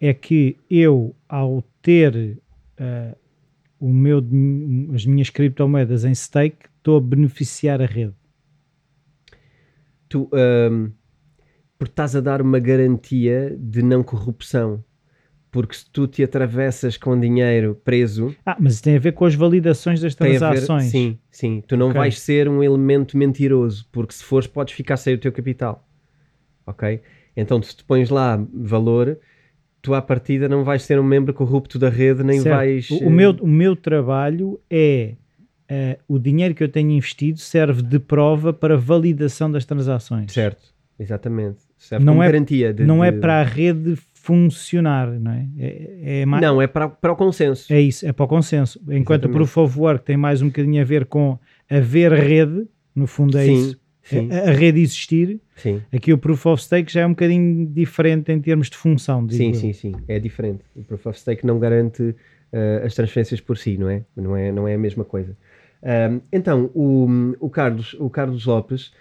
é que eu, ao ter ah, o meu, as minhas criptomoedas em stake, estou a beneficiar a rede. Tu, ahm, porque estás a dar uma garantia de não corrupção. Porque se tu te atravessas com dinheiro preso, Ah, mas tem a ver com as validações das a ver. transações. Sim, sim. Tu não Ok. vais ser um elemento mentiroso, porque se fores, podes ficar sem o teu capital. Ok? Então, se tu pões lá valor, tu à partida não vais ser um membro corrupto da rede, nem Certo. vais. O, eh, o meu, o meu trabalho é eh, o dinheiro que eu tenho investido serve de prova para validação das transações. Certo, exatamente. Serve Não como é- garantia. De, Não é de- para a rede funcionar, não é? É, é mais- Não, é para, para o consenso. É isso, é para o consenso. Enquanto o Exatamente. Proof of Work tem mais um bocadinho a ver com haver rede, no fundo é sim, isso, sim, a, a rede existir. sim. Aqui o Proof of Stake já é um bocadinho diferente em termos de função. Sim, eu. sim, sim. É diferente. O Proof of Stake não garante eh, as transferências por si, não é? Não é, não é a mesma coisa. Ahm, então, o, o, Carlos, o Carlos Lopes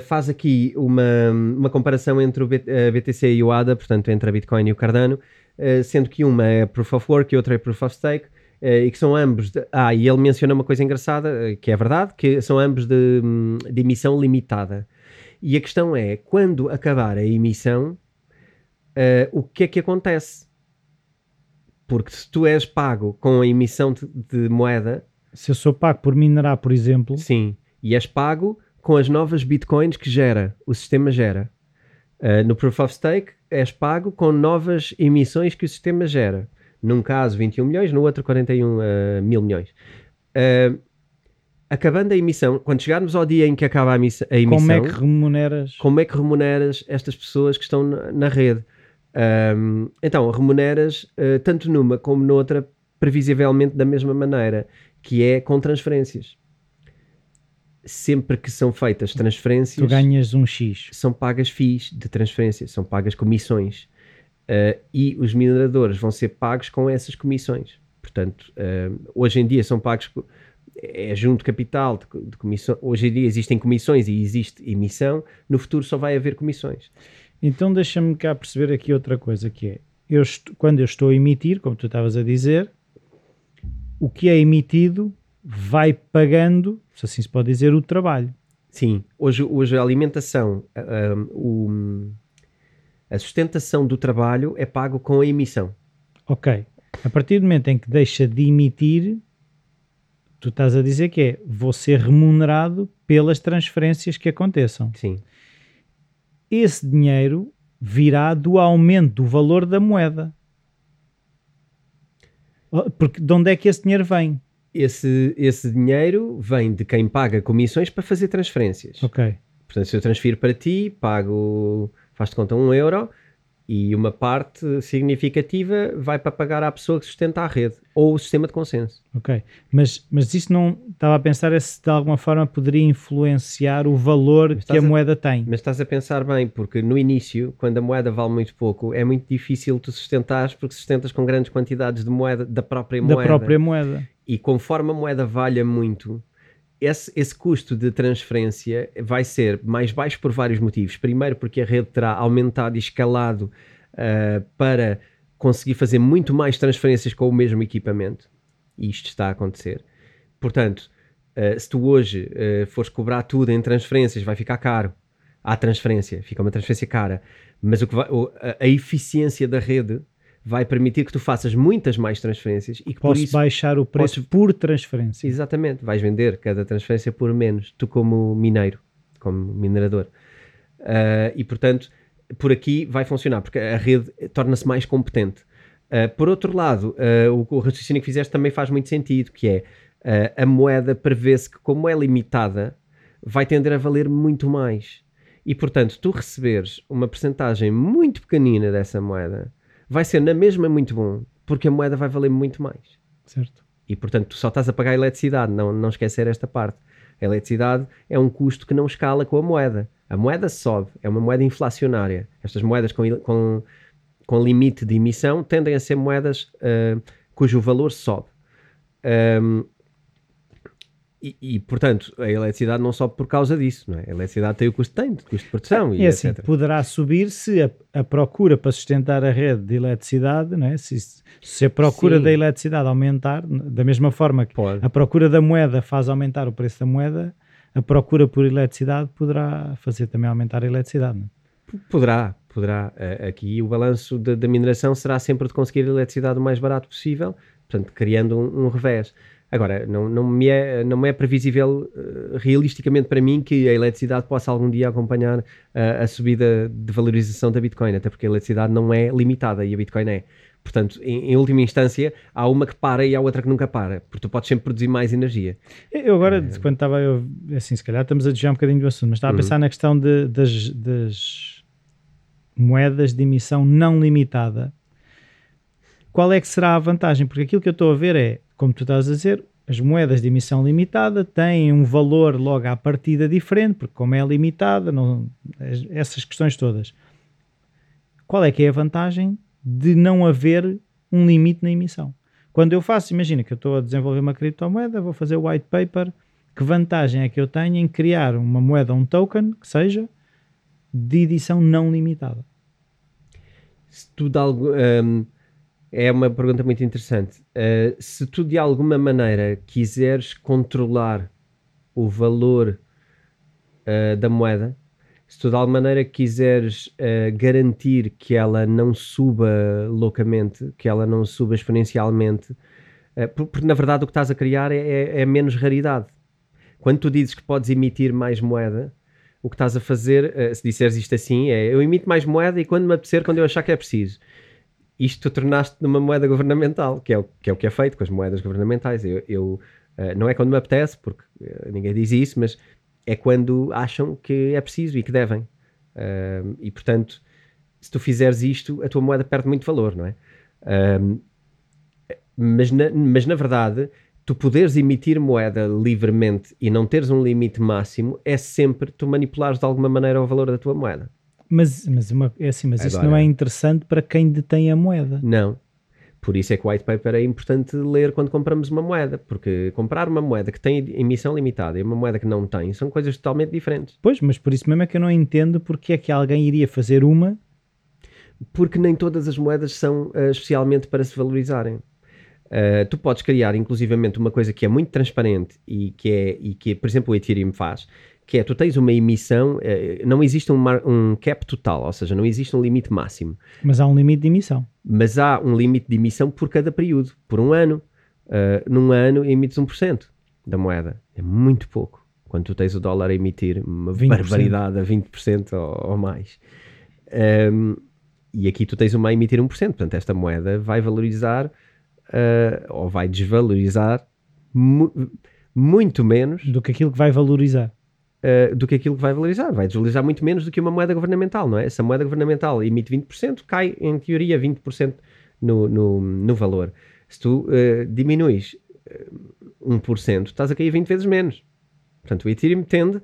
faz aqui uma, uma comparação entre o BTC e o ADA, portanto, entre a Bitcoin e o Cardano, eh, sendo que uma é Proof of Work e outra é Proof of Stake, eh, e que são ambos. De, ah, e ele menciona uma coisa engraçada, eh, que é verdade, que são ambos de, hum, de emissão limitada. E a questão é, quando acabar a emissão, eh, o que é que acontece? Porque se tu és pago com a emissão de, de moeda, Se eu sou pago por minerar, por exemplo, sim, e és pago com as novas bitcoins que gera, o sistema gera. Uh, no Proof of Stake, és pago com novas emissões que o sistema gera. Num caso, 21 milhões, no outro, 41 uh, mil milhões. Uh, acabando a emissão, quando chegarmos ao dia em que acaba a, missa- a emissão, como é que remuneras? como é que remuneras estas pessoas que estão na, na rede? Um, então, remuneras uh, tanto numa como noutra, previsivelmente da mesma maneira, que é com transferências. Sempre que são feitas transferências, tu ganhas um X. São pagas FIIs de transferência, são pagas comissões. Uh, e os mineradores vão ser pagos com essas comissões. Portanto, uh, hoje em dia são pagos é junto capital de, de comissão. Hoje em dia existem comissões e existe emissão. No futuro só vai haver comissões. Então deixa-me cá perceber aqui outra coisa que é, eu quando eu estou a emitir, como tu estavas a dizer, o que é emitido vai pagando, se assim se pode dizer, o trabalho. Sim, hoje, hoje a alimentação, um, a sustentação do trabalho é pago com a emissão. Ok. A partir do momento em que deixa de emitir, tu estás a dizer que é vou ser remunerado pelas transferências que aconteçam. Sim. Esse dinheiro virá do aumento do valor da moeda. Porque de onde é que esse dinheiro vem? Esse, esse dinheiro vem de quem paga comissões para fazer transferências. Ok. Portanto, se eu transfiro para ti, pago, faz-te conta um euro, e uma parte significativa vai para pagar à pessoa que sustenta a rede ou o sistema de consenso. Ok, mas, mas isso não estava a pensar é se de alguma forma poderia influenciar o valor que a, a, moeda tem. Mas estás a pensar bem, porque no início, quando a moeda vale muito pouco, é muito difícil tu sustentares porque sustentas com grandes quantidades de moeda da própria moeda. Da própria moeda. E conforme a moeda valha muito, esse, esse, custo de transferência vai ser mais baixo por vários motivos. Primeiro, porque a rede terá aumentado e escalado uh, para conseguir fazer muito mais transferências com o mesmo equipamento. E isto está a acontecer. Portanto, uh, se tu hoje uh, fores cobrar tudo em transferências, vai ficar caro. Há transferência, fica uma transferência cara. Mas o que vai, a, a eficiência da rede vai permitir que tu faças muitas mais transferências e que Posso isso, baixar o preço podes, por transferência. Exatamente, vais vender cada transferência por menos, tu como mineiro, como minerador. Uh, e portanto, por aqui vai funcionar, porque a rede torna-se mais competente. Uh, por outro lado, uh, o, o, raciocínio que fizeste também faz muito sentido, que é a moeda prevê-se que, como é limitada, vai tender a valer muito mais. E portanto, tu receberes uma percentagem muito pequenina dessa moeda, vai ser na mesma muito bom, porque a moeda vai valer muito mais. Certo. E portanto, tu só estás a pagar a eletricidade, não, não esquecer esta parte. A eletricidade é um custo que não escala com a moeda. A moeda sobe, é uma moeda inflacionária. Estas moedas com, com, com limite de emissão tendem a ser moedas uh, cujo valor sobe. Um, e, e, portanto, a eletricidade não sobe por causa disso, não é? A eletricidade tem o custo tem, custo de produção e, e assim, etc. Poderá subir se a, a, procura para sustentar a rede de eletricidade, não é? Se, se a procura Sim. da eletricidade aumentar, da mesma forma que Pode. a procura da moeda faz aumentar o preço da moeda, a procura por eletricidade poderá fazer também aumentar a eletricidade. Não é? Poderá, poderá. Aqui o balanço da mineração será sempre de conseguir a eletricidade o mais barato possível, portanto, criando um, um revés. Agora, não, não, me é, não é previsível uh, realisticamente para mim que a eletricidade possa algum dia acompanhar uh, a subida de valorização da Bitcoin, até porque a eletricidade não é limitada e a Bitcoin é. Portanto, em, em, última instância, há uma que para e há outra que nunca para, porque tu podes sempre produzir mais energia. Eu agora, é... quando estava, eu, assim, se calhar estamos a desviar um bocadinho do assunto, mas estava uhum. a pensar na questão de, das, das moedas de emissão não limitada. Qual é que será a vantagem? Porque aquilo que eu estou a ver é como tu estás a dizer, as moedas de emissão limitada têm um valor logo à partida diferente, porque como é limitada, não, essas questões todas. Qual é que é a vantagem de não haver um limite na emissão? Quando eu faço, imagina que eu estou a desenvolver uma criptomoeda, vou fazer o white paper, que vantagem é que eu tenho em criar uma moeda, um token, que seja de edição não limitada? Se tu de algo, um é uma pergunta muito interessante. Uh, se tu de alguma maneira quiseres controlar o valor uh, da moeda, se tu de alguma maneira quiseres uh, garantir que ela não suba loucamente, que ela não suba exponencialmente, porque na verdade o que estás a criar é, é, é, menos raridade. Quando tu dizes que podes emitir mais moeda, o que estás a fazer, se disseres isto assim, é eu emito mais moeda e quando me apetecer, quando eu achar que é preciso isto tornaste numa moeda governamental, que é, o, que é o que é feito com as moedas governamentais. Eu, eu uh, não é quando me apetece, porque uh, ninguém diz isso, mas é quando acham que é preciso e que devem. Uh, e portanto, se tu fizeres isto, a tua moeda perde muito valor, não é? Mas, na, mas na verdade, tu poderes emitir moeda livremente e não teres um limite máximo é sempre tu manipulares de alguma maneira o valor da tua moeda. Mas, mas, uma, é assim, mas isso não é interessante para quem detém a moeda. Não. Por isso é que o white paper é importante ler quando compramos uma moeda, porque comprar uma moeda que tem emissão limitada e uma moeda que não tem são coisas totalmente diferentes. Pois, mas por isso mesmo é que eu não entendo porque é que alguém iria fazer uma. Porque nem todas as moedas são uh, especialmente para se valorizarem. Uh, tu podes criar, inclusivamente, uma coisa que é muito transparente e que, é, e que por exemplo, o Ethereum faz, que é, tu tens uma emissão, uh, não existe um, um, cap total, ou seja, não existe um limite máximo. Mas há um limite de emissão. Mas há um limite de emissão por cada período, por um ano. Uh, num ano emites 1% da moeda. É muito pouco. Quando tu tens o dólar a emitir uma 20%. barbaridade a 20% ou, ou mais. Um, e aqui tu tens uma a emitir 1%. Portanto, esta moeda vai valorizar uh, ou vai desvalorizar mu muito menos do que aquilo que vai valorizar. Uh, do que aquilo que vai valorizar. Vai desvalorizar muito menos do que uma moeda governamental, não é? Se a moeda governamental emite 20%, cai em teoria 20% no, no, no valor. Se tu uh, diminuis uh, 1%, estás a cair 20 vezes menos. Portanto, o Ethereum tende,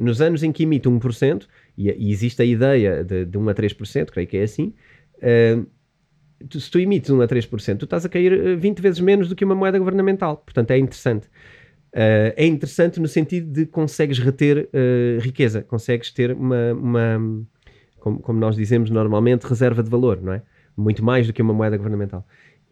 nos anos em que emite 1%, e, e existe a ideia de, de 1 a 3%, creio que é assim, tu, se tu emites 1 a 3%, tu estás a cair 20 eh, vezes menos do que uma moeda governamental. Portanto, é interessante. Uh, é interessante no sentido de consegues reter uh, riqueza, consegues ter uma, uma como, como, nós dizemos normalmente, reserva de valor, não é? Muito mais do que uma moeda governamental.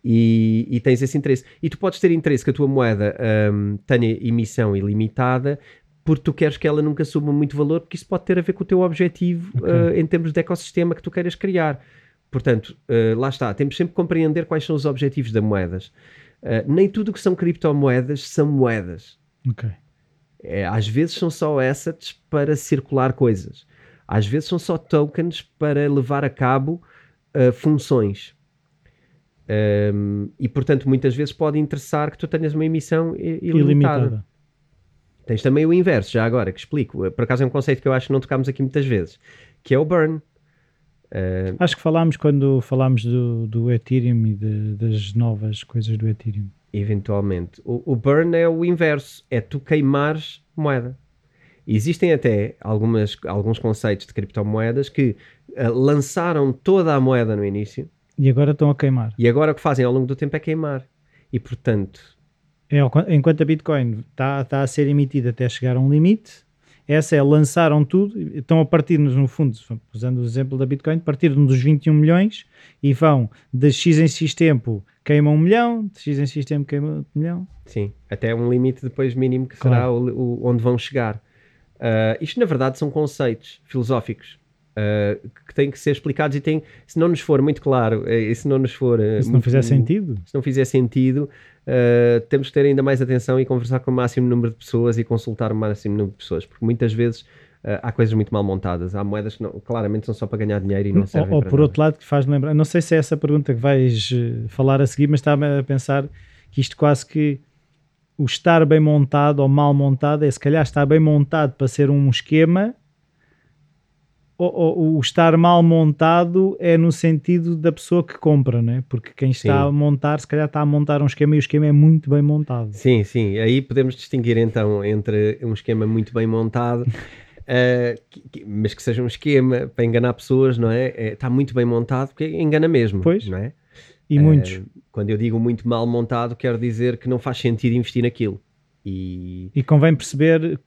E, e tens esse interesse. E tu podes ter interesse que a tua moeda um, tenha emissão ilimitada porque tu queres que ela nunca suba muito valor, porque isso pode ter a ver com o teu objetivo okay. uh, em termos de ecossistema que tu queiras criar. Portanto, lá está, temos sempre que compreender quais são os objetivos das moedas. Uh, nem tudo que são criptomoedas são moedas. Ok. É, às vezes são só assets para circular coisas. Às vezes são só tokens para levar a cabo uh, funções. Um, e portanto, muitas vezes pode interessar que tu tenhas uma emissão ilimitada. ilimitada. Tens também o inverso, já agora, que explico. Por acaso é um conceito que eu acho que não tocámos aqui muitas vezes, que é o burn. Uh, Acho que falámos quando falámos do, do Ethereum e de, das novas coisas do Ethereum. Eventualmente. O, o, burn é o inverso, é tu queimares moeda. Existem até algumas, alguns conceitos de criptomoedas que uh, lançaram toda a moeda no início. E agora estão a queimar. E agora o que fazem ao longo do tempo é queimar. E portanto... É, enquanto a Bitcoin está, está a ser emitida até chegar a um limite, essa é, lançaram tudo, estão a partir-nos, no fundo, usando o exemplo da Bitcoin, partir-nos dos 21 milhões e vão de X em X tempo queimam um milhão, de X em X tempo queimam um milhão. Sim, até um limite depois mínimo que claro. será o, o, onde vão chegar. Uh, isto, na verdade, são conceitos filosóficos uh, que têm que ser explicados e têm, se não nos for muito claro, uh, e se não nos for... se não muito, fizer sentido? Se não fizer sentido, uh, temos que ter ainda mais atenção e conversar com o máximo número de pessoas e consultar o máximo número de pessoas, porque muitas vezes há coisas muito mal montadas, há moedas que não, claramente são só para ganhar dinheiro e não servem ou, ou por nada. outro lado, que faz-me lembrar, não sei se é essa pergunta que vais eh, falar a seguir, mas estava a pensar que isto quase que o estar bem montado ou mal montado é se calhar estar bem montado para ser um esquema o, o, estar mal montado é no sentido da pessoa que compra, né? porque quem está sim. a montar, se calhar está a montar um esquema e o esquema é muito bem montado. Sim, sim, aí podemos distinguir então entre um esquema muito bem montado, uh, que, que, mas que seja um esquema para enganar pessoas, não é? é? Está muito bem montado porque engana mesmo, pois. não é? E uh, muitos. Quando eu digo muito mal montado, quero dizer que não faz sentido investir naquilo. E, e convém perceber,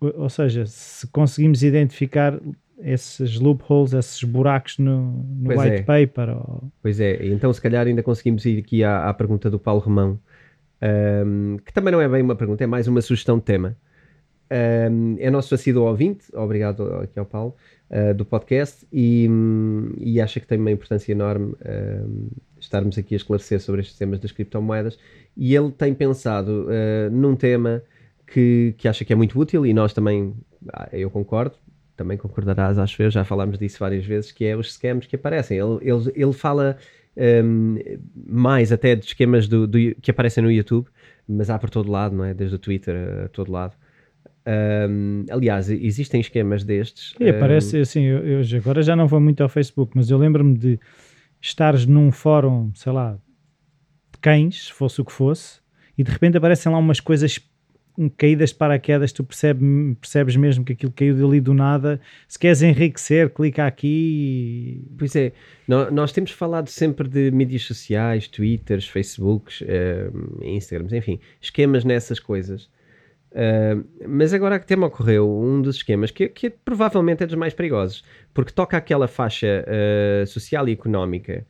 ou seja, se conseguimos identificar esses loopholes, esses buracos no, no white é. paper. Ou... Pois é, então se calhar ainda conseguimos ir aqui à, à pergunta do Paulo Romão, um, que também não é bem uma pergunta, é mais uma sugestão de tema. Um, é nosso assíduo ouvinte, obrigado aqui ao Paulo, uh, do podcast, e, um, e acha que tem uma importância enorme estarmos aqui a esclarecer sobre estes temas das criptomoedas. E ele tem pensado uh, num tema que, que acha que é muito útil, e nós também, ah, eu concordo, também concordarás, acho eu, já falámos disso várias vezes, que é os scams que aparecem. Ele, ele, ele fala um, mais até de esquemas do, do, que aparecem no YouTube, mas há por todo lado, não é? Desde o Twitter a todo lado. Um, aliás, existem esquemas destes. E aparece assim, eu, eu agora já não vou muito ao Facebook, mas eu lembro-me de estares num fórum, sei lá, de cães, se fosse o que fosse, e de repente aparecem lá umas coisas caídas de paraquedas, tu percebe, percebes mesmo que aquilo caiu dali do nada. Se queres enriquecer, clica aqui. E... Pois é, nós, nós, temos falado sempre de mídias sociais, Twitters, Facebooks, uh, Instagrams, enfim, esquemas nessas coisas. Uh, mas agora que tema ocorreu um dos esquemas que, que provavelmente é dos mais perigosos, porque toca aquela faixa uh, social e económica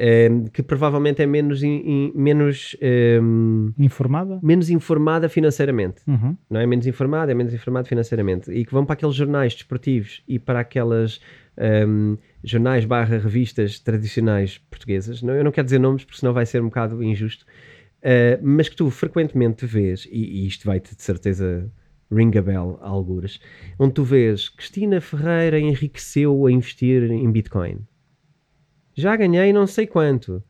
um, que provavelmente é menos, in, in, menos um, informada? menos informada financeiramente uhum. não é? Menos informada é menos informada financeiramente. E que vão para aqueles jornais desportivos e para aquelas um, jornais barra revistas tradicionais portuguesas. Não, eu não quero dizer nomes porque senão vai ser um bocado injusto. Uh, mas que tu frequentemente vês e, e isto vai-te de certeza ring a bell algures onde tu vês Cristina Ferreira enriqueceu a investir em Bitcoin já ganhei não sei quanto.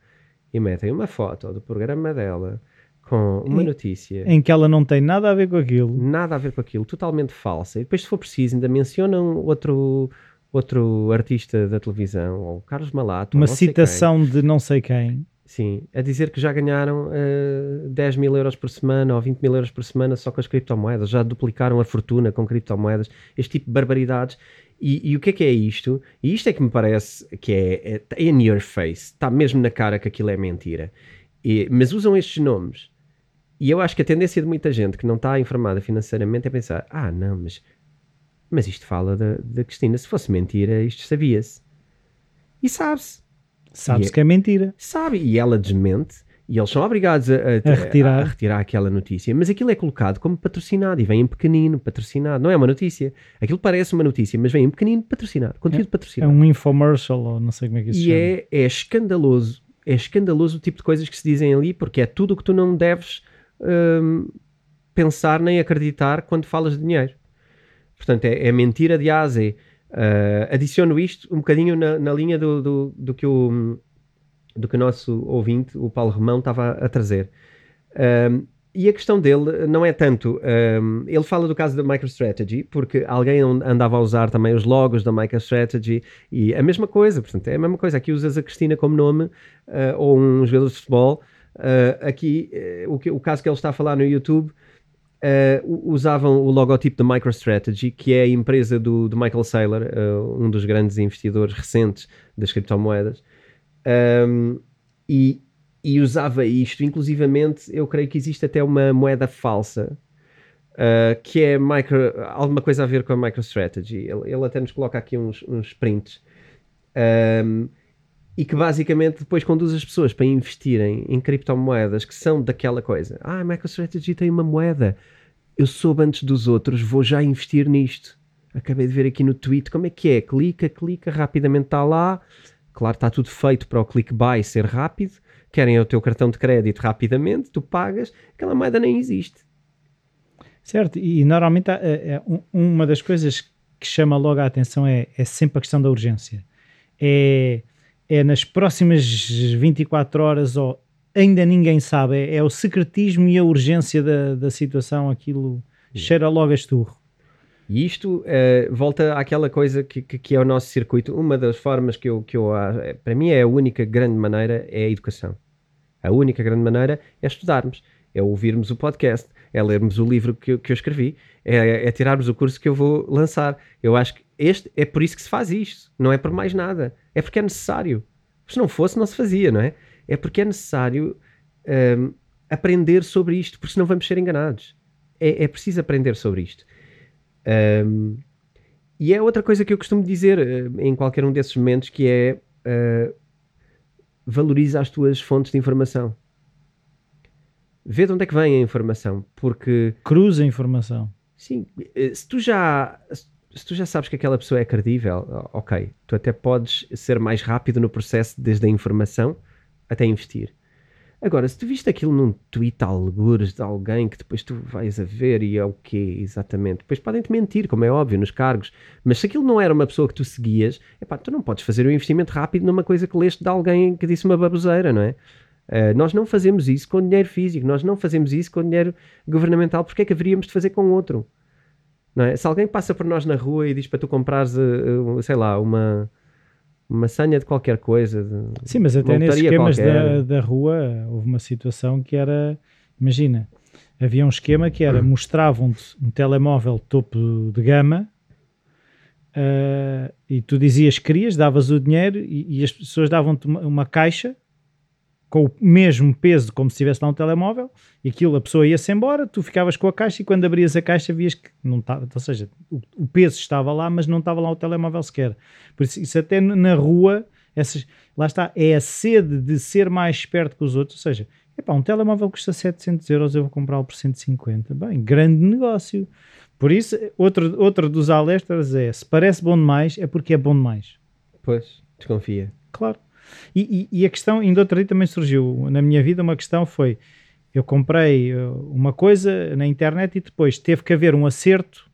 E metem uma foto do programa dela com uma em, notícia. Em que ela não tem nada a ver com aquilo. Nada a ver com aquilo, totalmente falsa. E depois, se for preciso, ainda mencionam outro, outro artista da televisão, ou Carlos Malato. Uma citação de não sei quem. Sim, a dizer que já ganharam uh, 10 mil euros por semana ou 20 mil euros por semana só com as criptomoedas, já duplicaram a fortuna com criptomoedas, este tipo de barbaridades. E, e, o que é que é isto? E isto é que me parece que é, é, é in your face, está mesmo na cara que aquilo é mentira. E, mas usam estes nomes. E eu acho que a tendência de muita gente que não está informada financeiramente é pensar: ah, não, mas, mas isto fala da, da Cristina. Se fosse mentira, isto sabia-se. E sabe-se. Sabe-se é, que é mentira. Sabe, e ela desmente e eles são obrigados a, a, a, retirar. a, retirar aquela notícia, mas aquilo é colocado como patrocinado e vem em pequenino, patrocinado. Não é uma notícia. Aquilo parece uma notícia, mas vem em pequenino, patrocinado. Conteúdo é, patrocinado. É um infomercial, ou não sei como é que isso E chama. é, é escandaloso. É escandaloso o tipo de coisas que se dizem ali, porque é tudo o que tu não deves hum, pensar nem acreditar quando falas de dinheiro. Portanto, é, é mentira de A a Z. Uh, adiciono isto um bocadinho na, na linha do, do, do que o do que o nosso ouvinte, o Paulo Romão, estava a trazer. Um, e a questão dele não é tanto. Um, ele fala do caso da MicroStrategy, porque alguém andava a usar também os logos da MicroStrategy e a mesma coisa, portanto, é a mesma coisa. Aqui usas a Cristina como nome uh, ou um jogador de futebol. Uh, aqui, uh, o, que, o caso que ele está a falar no YouTube. usavam o logotipo da MicroStrategy, que é a empresa do, do Michael Saylor, um dos grandes investidores recentes das criptomoedas, um, e, e, usava isto. Inclusivamente, eu creio que existe até uma moeda falsa uh, que é micro, alguma coisa a ver com a MicroStrategy. Ele, ele até nos coloca aqui uns, uns prints. Um, e que basicamente depois conduz as pessoas para investirem em criptomoedas que são daquela coisa. Ah, a MicroStrategy tem uma moeda. Eu soube antes dos outros, vou já investir nisto. Acabei de ver aqui no tweet como é que é. Clica, clica, rapidamente está lá. Claro, está tudo feito para o click-buy ser rápido, querem o teu cartão de crédito rapidamente, tu pagas, aquela moeda nem existe. Certo, e normalmente é, é, uma das coisas que chama logo a atenção é, é sempre a questão da urgência. É, é nas próximas 24 horas ou ainda ninguém sabe, é, é o secretismo e a urgência da, da situação, aquilo cheira logo a esturro. E isto uh, volta àquela coisa que, que, que, é o nosso circuito. Uma das formas que eu, que eu. Eh, para mim, é a única grande maneira é a educação. A única grande maneira é estudarmos, é ouvirmos o podcast, é lermos o livro que, que eu escrevi, é, é tirarmos o curso que eu vou lançar. Eu acho que este é por isso que se faz isto, não é por mais nada. É porque é necessário. Se não fosse, não se fazia, não é? É porque é necessário um, ehm, aprender sobre isto, porque senão vamos ser enganados. É, é preciso aprender sobre isto. Um, e é outra coisa que eu costumo dizer uh, em qualquer um desses momentos que é uh, valoriza as tuas fontes de informação. Vê de onde é que vem a informação, porque... Cruza a informação. Sim, eh, se tu já... Se tu já sabes que aquela pessoa é credível, ok, tu até podes ser mais rápido no processo desde a informação até investir. Agora, se tu viste aquilo num tweet algures de alguém que depois tu vais a ver e é o quê exatamente, depois podem-te mentir, como é óbvio, nos cargos, mas se aquilo não era uma pessoa que tu seguias, epá, tu não podes fazer um investimento rápido numa coisa que leste de alguém que disse uma baboseira, não é? Uh, nós não fazemos isso com dinheiro físico, nós não fazemos isso com dinheiro governamental, porque é que haveríamos de fazer com outro? Não é? Se alguém passa por nós na rua e diz para tu comprares, uh, sei lá, uma, uma senha de qualquer coisa. De, Sim, mas até nesses esquemas da, da rua houve uma situação que era, imagina, havia um esquema que era, mostravam-te um telemóvel topo de gama uh, e tu dizias que querias, davas o dinheiro e, e as pessoas davam-te uma, uma, caixa com o mesmo peso como se estivesse lá um telemóvel e aquilo, a pessoa ia-se embora, tu ficavas com a caixa e quando abrias a caixa vias que não estava, ou seja, o, o peso estava lá, mas não estava lá o telemóvel sequer. Por isso, isso até na rua, essas, lá está, é a sede de ser mais esperto que os outros, ou seja, epá, um telemóvel custa 700 euros, eu vou comprá-lo por 150. Bem, grande negócio. Por isso, outro, outro dos alertas é, se parece bom demais, é porque é bom demais. Pois, desconfia. Claro. E, e, e, a questão, ainda outro dia também surgiu na minha vida, uma questão foi, eu comprei uh, uma coisa na internet e depois teve que haver um acerto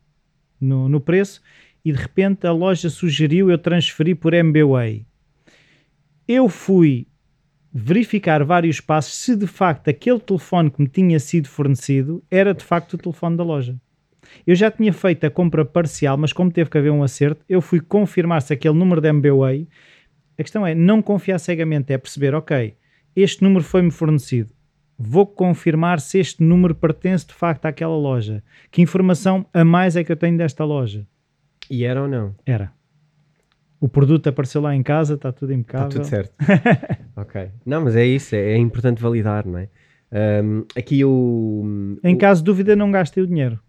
no, no preço e de repente a loja sugeriu eu transferir por MBWay. Eu fui verificar vários passos se de facto aquele telefone que me tinha sido fornecido era de facto o telefone da loja. Eu já tinha feito a compra parcial, mas como teve que haver um acerto, eu fui confirmar se aquele número de MBWay a questão é não confiar cegamente, é perceber, ok, este número foi-me fornecido. Vou confirmar se este número pertence de facto àquela loja. Que informação a mais é que eu tenho desta loja? E era ou não? Era. O produto apareceu lá em casa, está tudo impecável. Está tudo certo. ok. Não, mas é isso, é, é importante validar, não é? Um, aqui o. Em o... caso de dúvida, não gastei o dinheiro.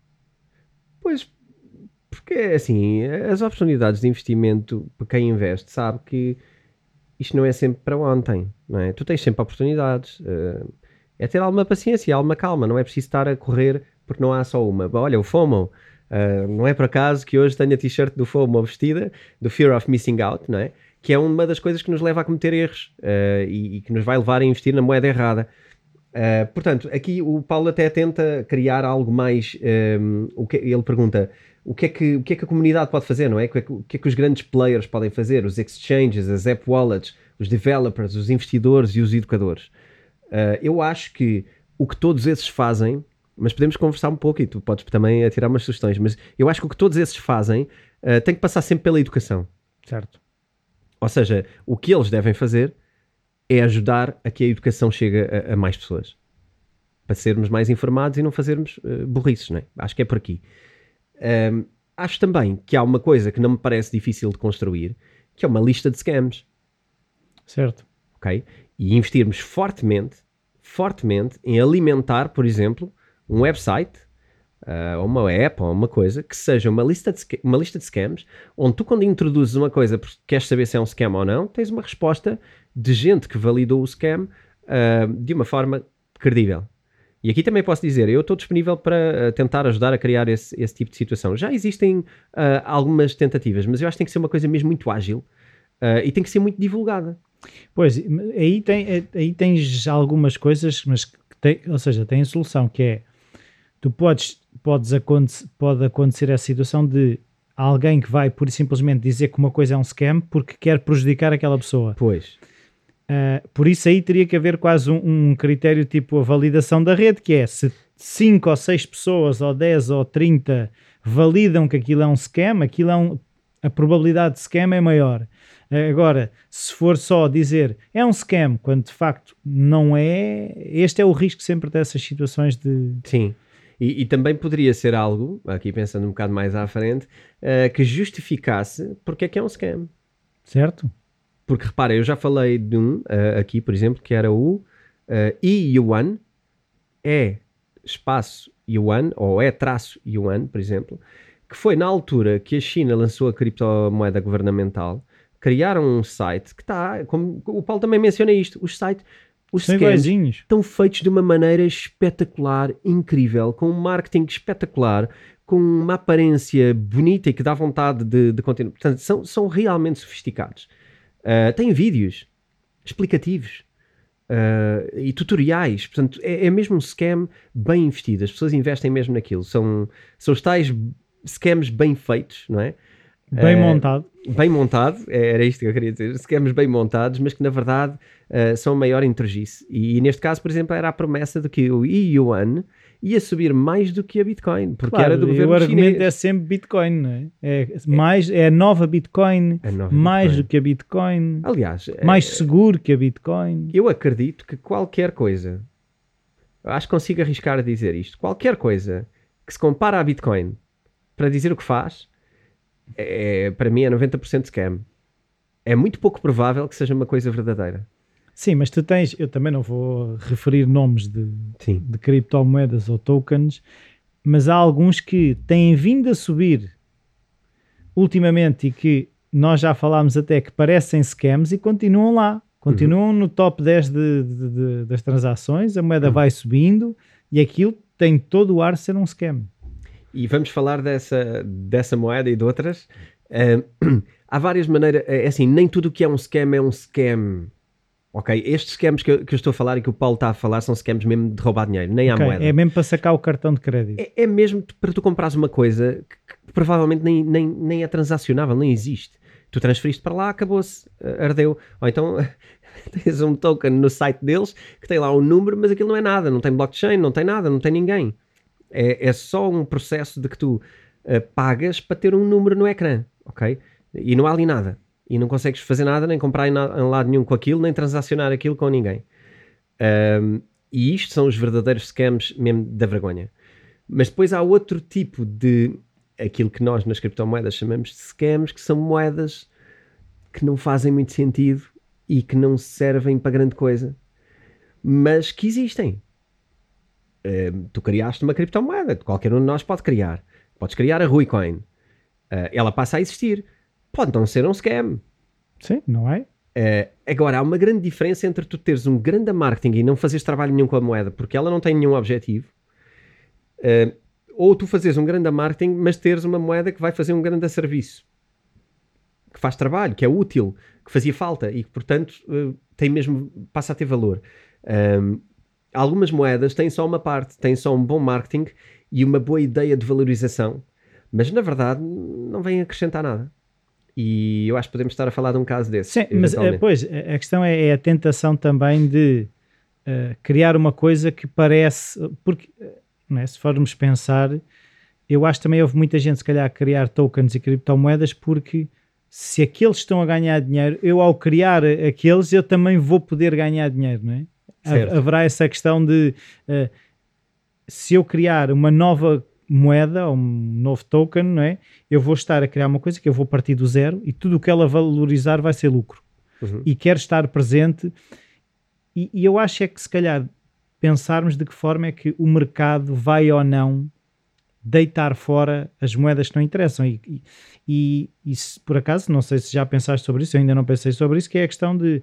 Pois, porque assim, as oportunidades de investimento para quem investe sabe que isto não é sempre para ontem, não é? Tu tens sempre oportunidades. Uh, é ter alguma paciência, alguma calma, não é preciso estar a correr porque não há só uma. Olha, o FOMO, uh, não é por acaso que hoje tenho a t-shirt do FOMO vestida, do Fear of Missing Out, não é? Que é uma das coisas que nos leva a cometer erros uh, e, e, que nos vai levar a investir na moeda errada. Uh, portanto, aqui o Paulo até tenta criar algo mais. Um, o que, ele pergunta: o que, é que, o que é que a comunidade pode fazer, não é? O que é que, que, é que os grandes players podem fazer? Os exchanges, as app wallets, os developers, os investidores e os educadores. Uh, eu acho que o que todos esses fazem, mas podemos conversar um pouco e tu podes também atirar umas sugestões, mas eu acho que o que todos esses fazem uh, tem que passar sempre pela educação. Certo. Ou seja, o que eles devem fazer é ajudar a que a educação chegue a, a mais pessoas. Para sermos mais informados e não fazermos uh, burrices, não é? Acho que é por aqui. Um, acho também que há uma coisa que não me parece difícil de construir, que é uma lista de scams. Certo. Ok? E investirmos fortemente, fortemente em alimentar, por exemplo, um website, uh, ou uma app, ou uma coisa, que seja uma lista, de, uma lista de scams, onde tu quando introduzes uma coisa porque queres saber se é um scam ou não, tens uma resposta de gente que validou o scam uh, de uma forma credível. E aqui também posso dizer, eu estou disponível para eh, tentar ajudar a criar esse, esse tipo de situação. Já existem uh, algumas tentativas, mas eu acho que tem que ser uma coisa mesmo muito ágil uh, e tem que ser muito divulgada. Pois, aí, tem, aí tens algumas coisas, mas tem, ou seja, tem a solução que é tu podes, podes aconte, pode acontecer essa situação de alguém que vai pura e simplesmente dizer que uma coisa é um scam porque quer prejudicar aquela pessoa. Pois. Uh, por isso aí teria que haver quase um, um, critério tipo a validação da rede, que é se 5 ou 6 pessoas, ou 10 ou 30 validam que aquilo é um scam, aquilo é um, a probabilidade de scam é maior. Uh, agora, se for só dizer é um scam, quando de facto não é, este é o risco sempre dessas situações de. Sim. E, e também poderia ser algo, aqui pensando um bocado mais à frente, uh, que justificasse porque é que é um scam. Certo? Porque repara, eu já falei de um uh, aqui, por exemplo, que era o uh, e-yuan, é espaço yuan, ou é traço yuan, por exemplo, que foi na altura que a China lançou a criptomoeda governamental, criaram um site que está, como o Paulo também menciona isto, os sites, os scans estão feitos de uma maneira espetacular, incrível, com um marketing espetacular, com uma aparência bonita e que dá vontade de, de continuar. Portanto, são, são realmente sofisticados. Uh, tem vídeos explicativos uh, e tutoriais. Portanto, é, é, mesmo um scam bem investido. As pessoas investem mesmo naquilo. São, são os tais scams bem feitos, não é? Bem uh, montado. Bem montado, é, era isto que eu queria dizer. Scams bem montados, mas que na verdade uh, são maior intergice. E, e, neste caso, por exemplo, era a promessa de que o yuan ia subir mais do que a Bitcoin, porque claro, era do governo chinês. O argumento chinês. é sempre Bitcoin, não é? É, mais, é a nova Bitcoin, a nova mais Bitcoin. do que a Bitcoin. Aliás, mais é, seguro que a Bitcoin. Eu acredito que qualquer coisa, acho que consigo arriscar a dizer isto, qualquer coisa que se compara à Bitcoin para dizer o que faz, é, para mim é 90% scam. É muito pouco provável que seja uma coisa verdadeira. Sim, mas tu tens, eu também não vou referir nomes de, de criptomoedas ou tokens, mas há alguns que têm vindo a subir ultimamente e que nós já falámos até que parecem scams e continuam lá, continuam uhum. no top 10 de, de, de, das transações, a moeda uhum. vai subindo e aquilo tem todo o ar de ser um scam. E vamos falar dessa, dessa moeda e de outras. Uh, há várias maneiras, é assim, nem tudo que é um scam é um scam Ok, estes scams que eu, que eu, estou a falar e que o Paulo está a falar são scams mesmo de roubar dinheiro, nem okay, moeda. É mesmo para sacar o cartão de crédito. É, é mesmo para tu comprares uma coisa que, que, provavelmente nem, nem, nem é transacionável, nem existe. Tu transferiste para lá, acabou-se, eh, ardeu. Ou então tens um token no site deles que tem lá um número, mas aquilo não é nada, não tem blockchain, não tem nada, não tem ninguém. É, é só um processo de que tu uh, pagas para ter um número no ecrã, ok? E não há ali nada e não consegues fazer nada, nem comprar em, em lado nenhum com aquilo, nem transacionar aquilo com ninguém. Um, e isto são os verdadeiros scams mesmo da vergonha. Mas depois há outro tipo de aquilo que nós nas criptomoedas chamamos de scams, que são moedas que não fazem muito sentido e que não servem para grande coisa, mas que existem. Tu criaste uma criptomoeda, qualquer um de nós pode criar. Podes criar a Ruicoin. Uh, ela passa a existir pode não ser um scam. Sim, não é? Uh, agora, há uma grande diferença entre tu teres um grande marketing e não fazeres trabalho nenhum com a moeda, porque ela não tem nenhum objetivo, uh, ou tu fazes um grande marketing, mas teres uma moeda que vai fazer um grande serviço, que faz trabalho, que é útil, que fazia falta e que, portanto, uh, tem mesmo, passa a ter valor. Um, algumas moedas têm só uma parte, têm só um bom marketing e uma boa ideia de valorização, mas na verdade não vêm acrescentar nada. E eu acho que podemos estar a falar de um caso desse. Sim, mas eh, pois, a questão é, é, a tentação também de uh, criar uma coisa que parece. Porque, é, se formos pensar, eu acho que também houve muita gente, se calhar, a criar tokens e criptomoedas porque se aqueles estão a ganhar dinheiro, eu ao criar aqueles, eu também vou poder ganhar dinheiro, não é? Haverá essa questão de uh, se eu criar uma nova moeda um novo token, não é? Eu vou estar a criar uma coisa que eu vou partir do zero e tudo o que ela valorizar vai ser lucro. Uhum. E quero estar presente. E, e, eu acho é que se calhar pensarmos de que forma é que o mercado vai ou não deitar fora as moedas que não interessam. E, e, e, e se, por acaso, não sei se já pensaste sobre isso, eu ainda não pensei sobre isso, que é a questão de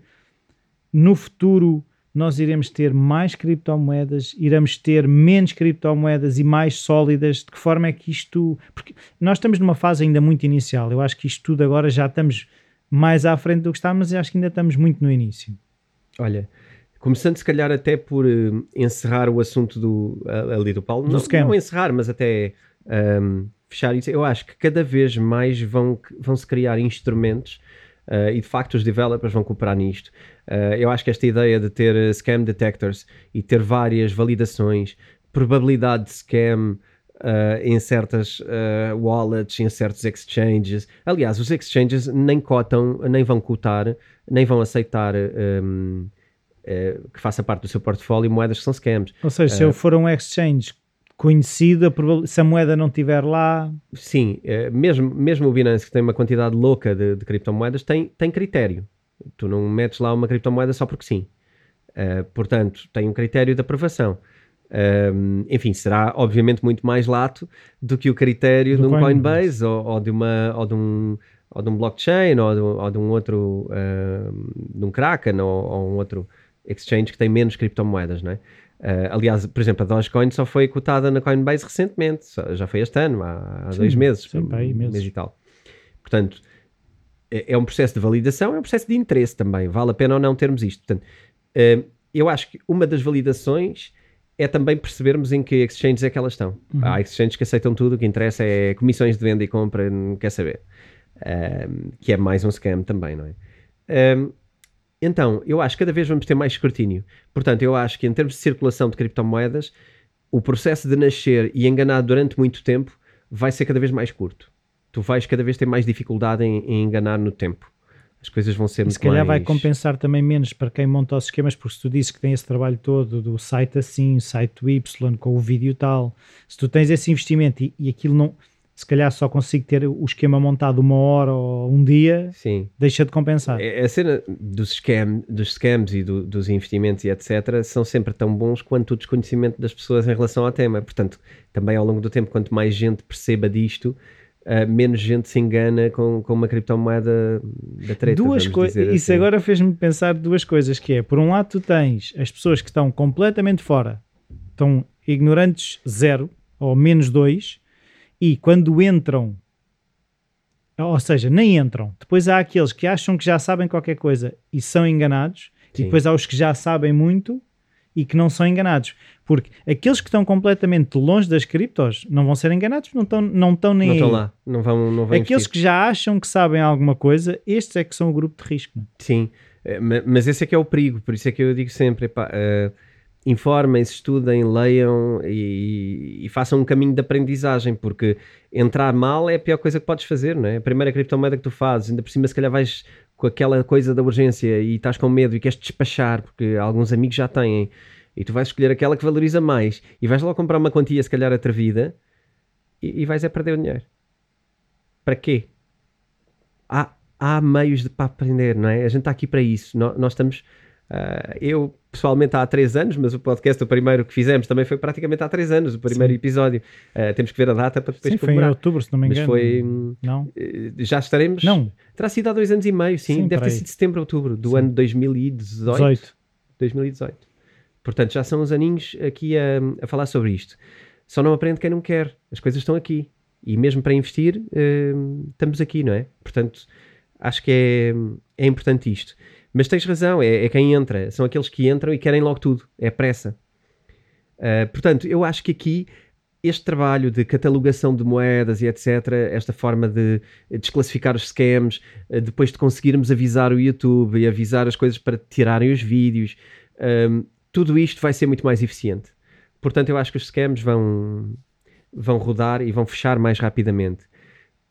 no futuro nós iremos ter mais criptomoedas, iremos ter menos criptomoedas e mais sólidas. De que forma é que isto. Porque nós estamos numa fase ainda muito inicial. Eu acho que isto tudo agora já estamos mais à frente do que está, mas acho que ainda estamos muito no início. Olha, começando se calhar até por uh, encerrar o assunto do, ali do Paulo, do não, não, encerrar, mas até um, fechar isso, eu acho que cada vez mais vão, vão se criar instrumentos uh, e de facto os developers vão cooperar nisto. Uh, eu acho que esta ideia de ter eh, scam detectors e ter várias validações, probabilidade de scam uh, em certas uh, wallets, em certos exchanges. Aliás, os exchanges nem cotam, nem vão cotar, nem vão aceitar. Um, que faça parte do seu portfólio moedas que são scams. Ou seja, se eu for um exchange conhecido, se a moeda não estiver lá. Sim, mesmo, mesmo o Binance, que tem uma quantidade louca de, de criptomoedas, tem, tem critério. Tu não metes lá uma criptomoeda só porque sim. Uh, portanto, tem um critério de aprovação. Um, enfim, será obviamente muito mais lato do que o critério do de um Coinbase, ou, ou, de uma, ou, de um, ou de um blockchain ou de, ou de um outro uh, de um Kraken ou, ou, um outro exchange que tem menos criptomoedas, não é? Uh, aliás, por exemplo, a Dogecoin só foi cotada na Coinbase recentemente, já foi este ano, há, há sim, dois meses, sim, um, mês e tal. Portanto, é, é um processo de validação, é um processo de interesse também. Vale a pena ou não termos isto. Portanto, uh, eu acho que uma das validações é também percebermos em que exchanges é que elas estão. Uhum. Há exchanges que aceitam tudo, o que interessa é comissões de venda e compra, não quer saber. Um, que é mais um scam também, não é? Um, então, eu acho que cada vez vamos ter mais escrutínio. Portanto, eu acho que em termos de circulação de criptomoedas, o processo de nascer e enganar durante muito tempo vai ser cada vez mais curto. Tu vais cada vez ter mais dificuldade em, em enganar no tempo. As coisas vão ser e muito se calhar mais... vai compensar também menos para quem monta os esquemas, porque se tu dizes que tem esse trabalho todo do site assim, site Y, com o vídeo tal, se tu tens esse investimento e, e aquilo não se calhar só consigo ter o esquema montado uma hora ou um dia, Sim. deixa de compensar. É, a cena dos, scam, dos scams e do, dos investimentos e etc. são sempre tão bons quanto o desconhecimento das pessoas em relação ao tema. Portanto, também ao longo do tempo, quanto mais gente perceba disto, uh, menos gente se engana com, com uma criptomoeda da treta. Duas coisas. Isso assim. agora fez-me pensar duas coisas, que é, por um lado tu tens as pessoas que estão completamente fora, estão ignorantes zero ou menos dois, e quando entram, ou seja, nem entram, depois há aqueles que acham que já sabem qualquer coisa e são enganados, Sim. e depois há os que já sabem muito e que não são enganados. Porque aqueles que estão completamente longe das criptos não vão ser enganados, não estão, não estão nem. Não estão lá, não vão, não vão Aqueles investir. que já acham que sabem alguma coisa, estes é que são o grupo de risco. Não? é? Sim, eh, mas esse é que é o perigo, por isso é que eu digo sempre: epá, uh, informem-se, estudem, leiam e, e, façam um caminho de aprendizagem, porque entrar mal é a pior coisa que podes fazer, não é? A primeira criptomoeda que tu fazes, ainda por cima, se calhar vais com aquela coisa da urgência e estás com medo e queres despachar, porque alguns amigos já têm, e tu vais escolher aquela que valoriza mais e vais lá comprar uma quantia, se calhar atrevida, e, e vais a perder o dinheiro. Para quê? Há, há meios de, para aprender, não é? A gente está aqui para isso. nós, nós estamos. Uh, eu pessoalmente há três anos, mas o podcast, o primeiro que fizemos, também foi praticamente há três anos, o primeiro Sim. episódio. Uh, temos que ver a data para depois sim, foi em outubro, se não me engano. Mas foi. Não. Já estaremos. Não. Terá sido há dois anos e meio, sim. sim Deve ter sido setembro, outubro do sim. ano 2018. 18. 2018. Portanto, já são uns aninhos aqui a, a, falar sobre isto. Só não aprende quem não quer. As coisas estão aqui. E mesmo para investir, uh, estamos aqui, não é? Portanto, acho que é, é importante isto. Mas tens razão, é, é, quem entra. São aqueles que entram e querem logo tudo. É pressa. Uh, portanto, eu acho que aqui este trabalho de catalogação de moedas e etc., esta forma de desclassificar os scams, uh, depois de conseguirmos avisar o YouTube e avisar as coisas para tirarem os vídeos, um, tudo isto vai ser muito mais eficiente. Portanto, eu acho que os scams vão, vão rodar e vão fechar mais rapidamente.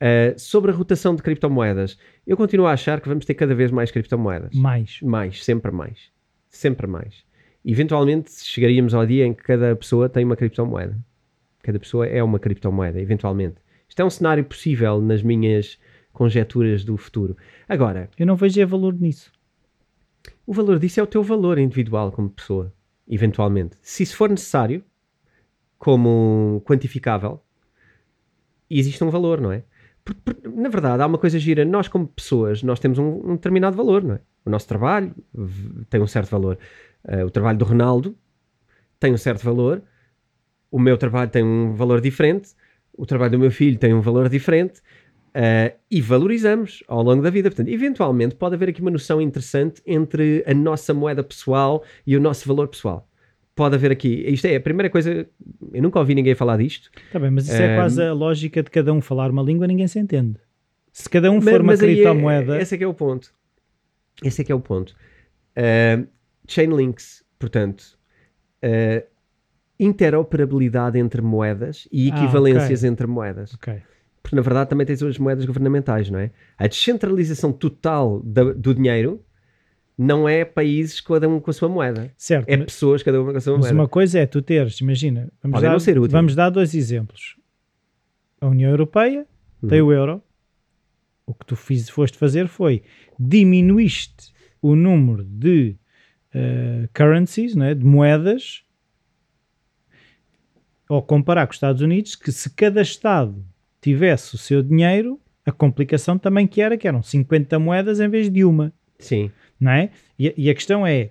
Uh, sobre a rotação de criptomoedas, eu continuo a achar que vamos ter cada vez mais criptomoedas. Mais. Mais, sempre mais. Sempre mais. Eventualmente chegaríamos ao dia em que cada pessoa tem uma criptomoeda. Cada pessoa é uma criptomoeda, eventualmente. Isto é um cenário possível nas minhas conjecturas do futuro. Agora. Eu não vejo valor nisso. O valor disso é o teu valor individual como pessoa, eventualmente. Se isso for necessário, como quantificável, existe um valor, não é? Na verdade, há uma coisa gira. Nós, como pessoas, nós temos um, um determinado valor, não é? O nosso trabalho tem um certo valor. Uh, o trabalho do Ronaldo tem um certo valor. O meu trabalho tem um valor diferente. O trabalho do meu filho tem um valor diferente. Uh, e valorizamos ao longo da vida. Portanto, eventualmente pode haver aqui uma noção interessante entre a nossa moeda pessoal e o nosso valor pessoal pode haver aqui. Isto é a primeira coisa. Eu nunca ouvi ninguém falar disto. Está bem, mas isso um, é quase a lógica de cada um falar uma língua, ninguém se entende. Se cada um for mas, uma criptomoeda. É, esse é que é o ponto. Esse é que é o ponto. Uh, Chainlinks, portanto, uh, interoperabilidade entre moedas e equivalências ah, okay. entre moedas. Okay. Porque na verdade também tens as moedas governamentais, não é? A descentralização total da, do dinheiro não é países cada um com a sua moeda. Certo. É pessoas cada uma com a sua mas moeda. Mas uma coisa é tu teres, imagina, vamos, dar, ser útil. vamos dar dois exemplos. A União Europeia uhum. tem o euro. O que tu fiz, foste fazer foi diminuíste o número de uh, currencies, né, de moedas, ao comparar com os Estados Unidos, que se cada Estado tivesse o seu dinheiro, a complicação também que era, que eram 50 moedas em vez de uma. Sim não é? E, e a questão é,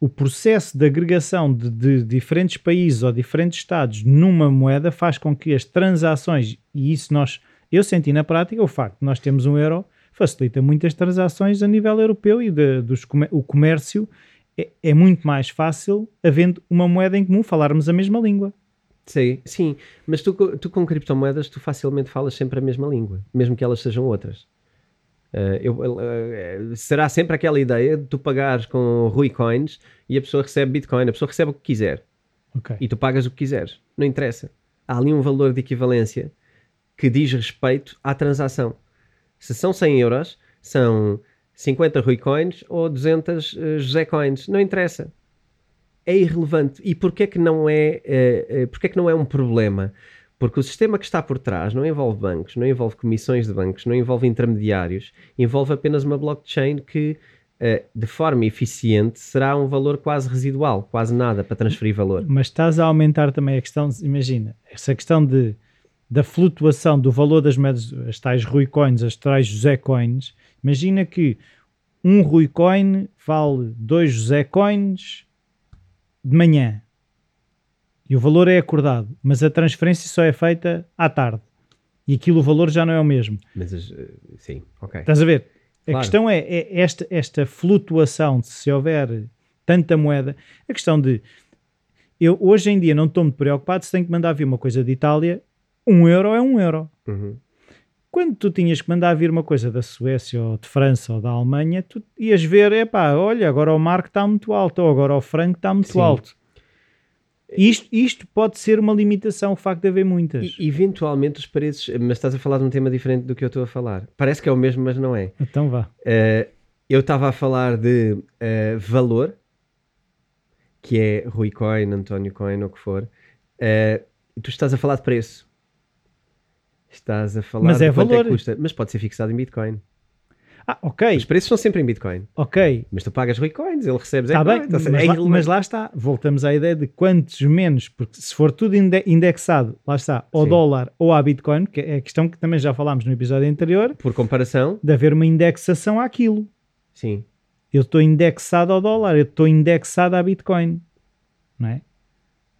o processo de agregação de, de, diferentes países ou diferentes estados numa moeda faz com que as transações, e isso nós, eu senti na prática, o facto de nós termos um euro facilita muitas transações a nível europeu e de, dos, o comércio é, é, muito mais fácil havendo uma moeda em comum, falarmos a mesma língua. Sim, sim, mas tu, tu com criptomoedas tu facilmente falas sempre a mesma língua, mesmo que elas sejam outras. Uh, eu, uh, será sempre aquela ideia de tu pagares com Rui Coins e a pessoa recebe Bitcoin, a pessoa recebe o que quiser Ok. e tu pagas o que quiseres, não interessa. Há ali um valor de equivalência que diz respeito à transação. Se são 100 euros, são 50 Rui Coins ou 200 uh, José Coins, não interessa. É irrelevante. E porquê que não é, uh, porquê que não é um problema? Porque o sistema que está por trás não envolve bancos, não envolve comissões de bancos, não envolve intermediários, envolve apenas uma blockchain que, uh, de forma eficiente, será um valor quase residual, quase nada para transferir valor. Mas estás a aumentar também a questão, imagina, essa questão de, da flutuação do valor das moedas, as tais Rui Coins, as tais José Coins, imagina que um Rui Coin vale dois José Coins de manhã e o valor é acordado, mas a transferência só é feita à tarde e aquilo o valor já não é o mesmo. Mas, uh, sim, ok. Estás a ver? A Claro. questão é, é esta, esta flutuação, se houver tanta moeda, a questão de eu hoje em dia não estou muito preocupado se tenho que mandar vir uma coisa de Itália, um euro é um euro. Uhum. Quando tu tinhas que mandar vir uma coisa da Suécia ou de França ou da Alemanha, tu ias ver, epá, olha, agora o marco está muito alto, ou agora o franco está muito Sim. alto. Isto, isto pode ser uma limitação, o facto de haver muitas. E, eventualmente os preços, mas estás a falar de um tema diferente do que eu estou a falar. Parece que é o mesmo, mas não é. Então vá. Uh, eu estava a falar de uh, valor, que é Rui Coin, António Coin, ou o que for. Uh, tu estás a falar de preço. Estás a falar Mas de é quanto valor. é que custa. Mas pode ser fixado em Bitcoin. Ah, ok, Os preços são sempre em Bitcoin. ok. Mas tu pagas Rui Coins, ele recebe Zé bem, então, mas, é lá, mas lá está, voltamos à ideia de quantos menos, porque se for tudo inde- indexado, lá está, ao Sim. dólar ou à Bitcoin, que é a questão que também já falámos no episódio anterior, Por comparação, de haver uma indexação àquilo. sim. Eu estou indexado ao dólar, eu estou indexado à Bitcoin, não é?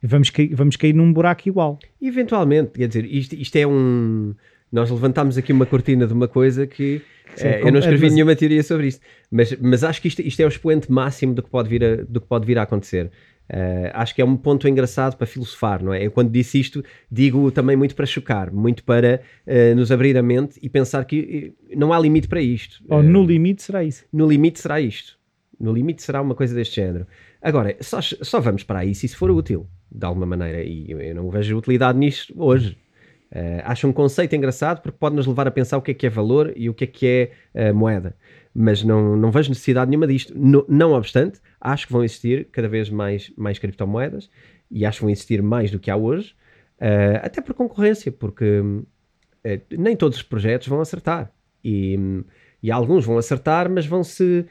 Vamos cair, vamos cair num buraco igual. Eventualmente, quer dizer, isto, isto é um. Nós levantámos aqui uma cortina de uma coisa que Sim, eh, eu não é escrevi demasi- nenhuma teoria sobre isto, mas, mas acho que isto, isto é o expoente máximo do que pode vir a, do que pode vir a acontecer. Eh, acho que é um ponto engraçado para filosofar, não é? Eu quando disse isto, digo também muito para chocar, muito para eh, nos abrir a mente e pensar que eh, não há limite para isto. Ou no limite será isso. no limite será isto. No limite será uma coisa deste género. Agora, só, só vamos para aí se isso for útil, de alguma maneira. E eu, eu não vejo utilidade nisto hoje. Eh, acho um conceito engraçado porque pode nos levar a pensar o que é que é valor e o que é que é eh, moeda. Mas não, não vejo necessidade nenhuma disto. No- não obstante, acho que vão existir cada vez mais, mais criptomoedas e acho que vão existir mais do que há hoje, eh, até por concorrência, porque nem todos os projetos vão acertar. E, e alguns vão acertar, mas vão se.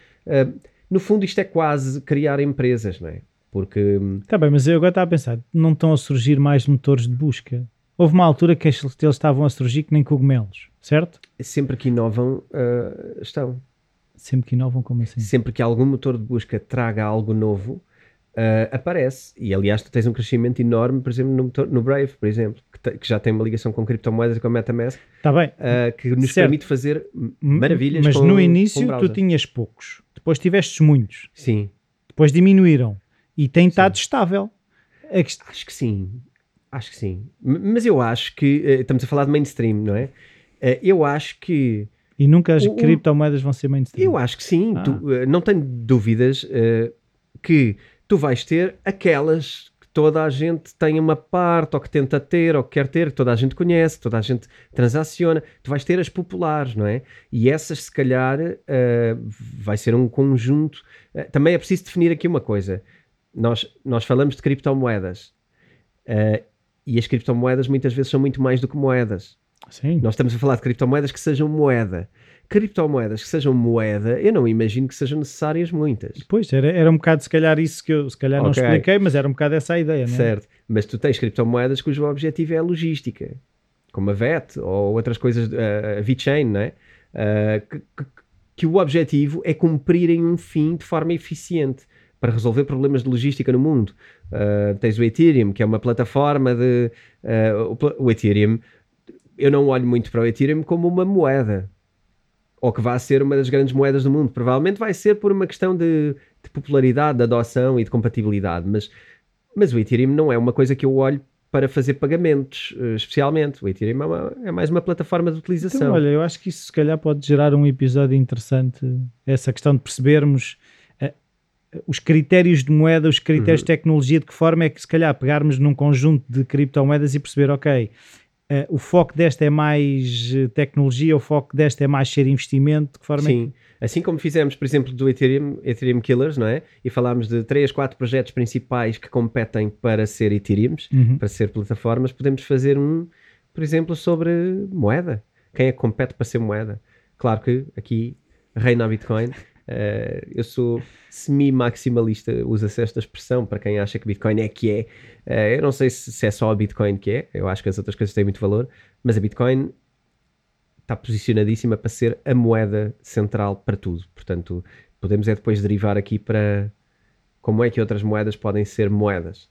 no fundo, isto é quase criar empresas, não é? Porque Está bem, mas eu agora estava a pensar, não estão a surgir mais motores de busca? Houve uma altura que eles estavam a surgir que nem cogumelos, certo? sempre que inovam, eh, estão. Sempre que inovam como assim. Sempre que algum motor de busca traga algo novo, eh, aparece. E aliás, tu tens um crescimento enorme, por exemplo, no, motor- no Brave, por exemplo, que, te- que já tem uma ligação com criptomoedas e com a MetaMask, Está bem, eh, que nos Certo. permite fazer maravilhas mas com, no início tu tinhas poucos, depois tivestes muitos, Sim, depois diminuíram e tem estado estável. Acho que sim, acho que sim. Mas eu acho que eh, estamos a falar de mainstream, não é? Eh, eu acho que E nunca as O- criptomoedas vão ser mainstream. eu acho que sim. Ah. Tu, eh, não tenho dúvidas que tu vais ter aquelas que toda a gente tem uma parte, ou que tenta ter, ou que quer ter, que toda a gente conhece, toda a gente transaciona. Tu vais ter as populares, não é? E essas, se calhar, vai ser um conjunto. Também é preciso definir aqui uma coisa. Nós, nós falamos de criptomoedas. E as criptomoedas muitas vezes são muito mais do que moedas. Sim. Nós estamos a falar de criptomoedas que sejam moeda. Criptomoedas que sejam moeda, eu não imagino que sejam necessárias muitas. Pois, era, era um bocado, se calhar, isso que eu se calhar não Ok. expliquei, mas era um bocado essa a ideia, não é? Certo. Mas tu tens criptomoedas cujo objetivo é a logística, como a VET ou outras coisas, eh, a VeChain, não é? Eh, que, que- que o objetivo é cumprirem um fim de forma eficiente para resolver problemas de logística no mundo. Eh, tens o Ethereum, que é uma plataforma de. eh, o o Ethereum, eu não olho muito para o Ethereum como uma moeda. Ou que vá ser uma das grandes moedas do mundo. Provavelmente vai ser por uma questão de, de popularidade, de adoção e de compatibilidade. Mas, mas o Ethereum não é uma coisa que eu olho para fazer pagamentos, uh, especialmente. O Ethereum é, uma, é, mais uma plataforma de utilização. Então, olha, eu acho que isso se calhar pode gerar um episódio interessante, essa questão de percebermos uh, os critérios de moeda, os critérios uhum. de tecnologia, de que forma é que se calhar pegarmos num conjunto de criptomoedas e perceber, ok, Uh, o foco desta é mais tecnologia, o foco desta é mais ser investimento, de que forma é Sim. É que... Assim como fizemos, por exemplo, do Ethereum, Ethereum Killers, não é? E falámos de três, quatro projetos principais que competem para ser Ethereums, uhum. para ser plataformas, podemos fazer um, por exemplo, sobre moeda. Quem é que compete para ser moeda? Claro que aqui reina a Bitcoin. Uh, eu sou semi-maximalista, usa-se esta expressão para quem acha que Bitcoin é que é. Uh, eu não sei se, se, é só a Bitcoin que é, eu acho que as outras coisas têm muito valor, mas a Bitcoin está posicionadíssima para ser a moeda central para tudo. Portanto, podemos é depois derivar aqui para como é que outras moedas podem ser moedas.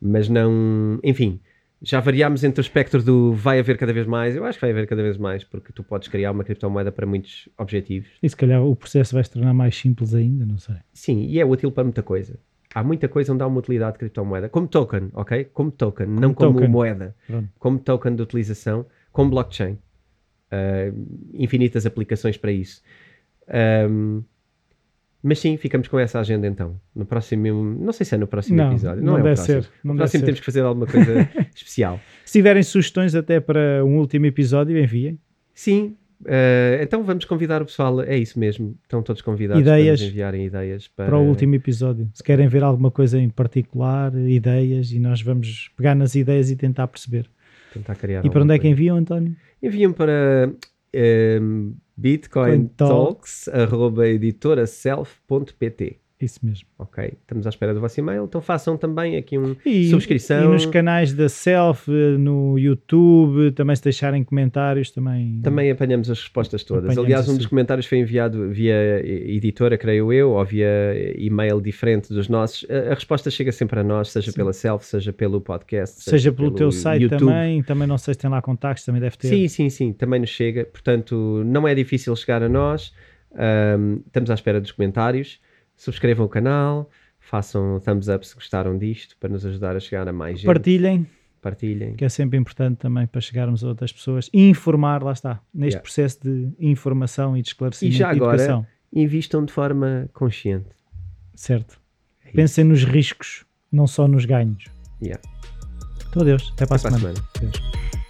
Mas não. Enfim, já variámos entre o espectro do vai haver cada vez mais. Eu acho que vai haver cada vez mais, porque tu podes criar uma criptomoeda para muitos objetivos. E se calhar o processo vai se tornar mais simples ainda, não sei. Sim, e é útil para muita coisa. Há muita coisa onde há uma utilidade de criptomoeda, como token, ok? Como token, como não token. como moeda. Pronto. Como token de utilização, como blockchain uh, infinitas aplicações para isso. Um, mas sim, ficamos com essa agenda então. No próximo, não sei se é no próximo não, episódio. Não, não é deve ser. No próximo temos que fazer alguma coisa especial. Se tiverem sugestões até para um último episódio, enviem. Sim, Uh, então vamos convidar o pessoal, é isso mesmo, estão todos convidados ideias para enviarem ideias para... para... o último episódio. Se querem ver alguma coisa em particular, ideias, e nós vamos pegar nas ideias e tentar perceber. Tentar criar e para onde é que enviam, António? Enviam para um, ehm, bitcointalks.editoraself.pt isso mesmo. Ok, estamos à espera do vosso e-mail. Então façam também aqui uma subscrição. E nos canais da Self, no YouTube, também se deixarem comentários, também. Também apanhamos as respostas todas. Apanhamos Aliás, um dos comentários foi enviado via editora, creio eu, ou via e-mail diferente dos nossos. A, a resposta chega sempre a nós, seja Sim. pela Self, seja pelo podcast, seja, seja pelo, pelo, teu site YouTube. também. Também não sei se tem lá contactos, também deve ter. Sim, sim, sim, também nos chega. Portanto, não é difícil chegar a nós. Um, estamos à espera dos comentários subscrevam o canal, façam thumbs up se gostaram disto, para nos ajudar a chegar a mais gente. Partilhem. Partilhem. Que é sempre importante também para chegarmos a outras pessoas. E informar, lá está, neste yeah. processo de informação e de esclarecimento e já agora, educação. invistam de forma consciente. Certo. É Pensem nos riscos, não só nos ganhos. Yeah. Então, adeus. Até para Até a semana. Para a semana.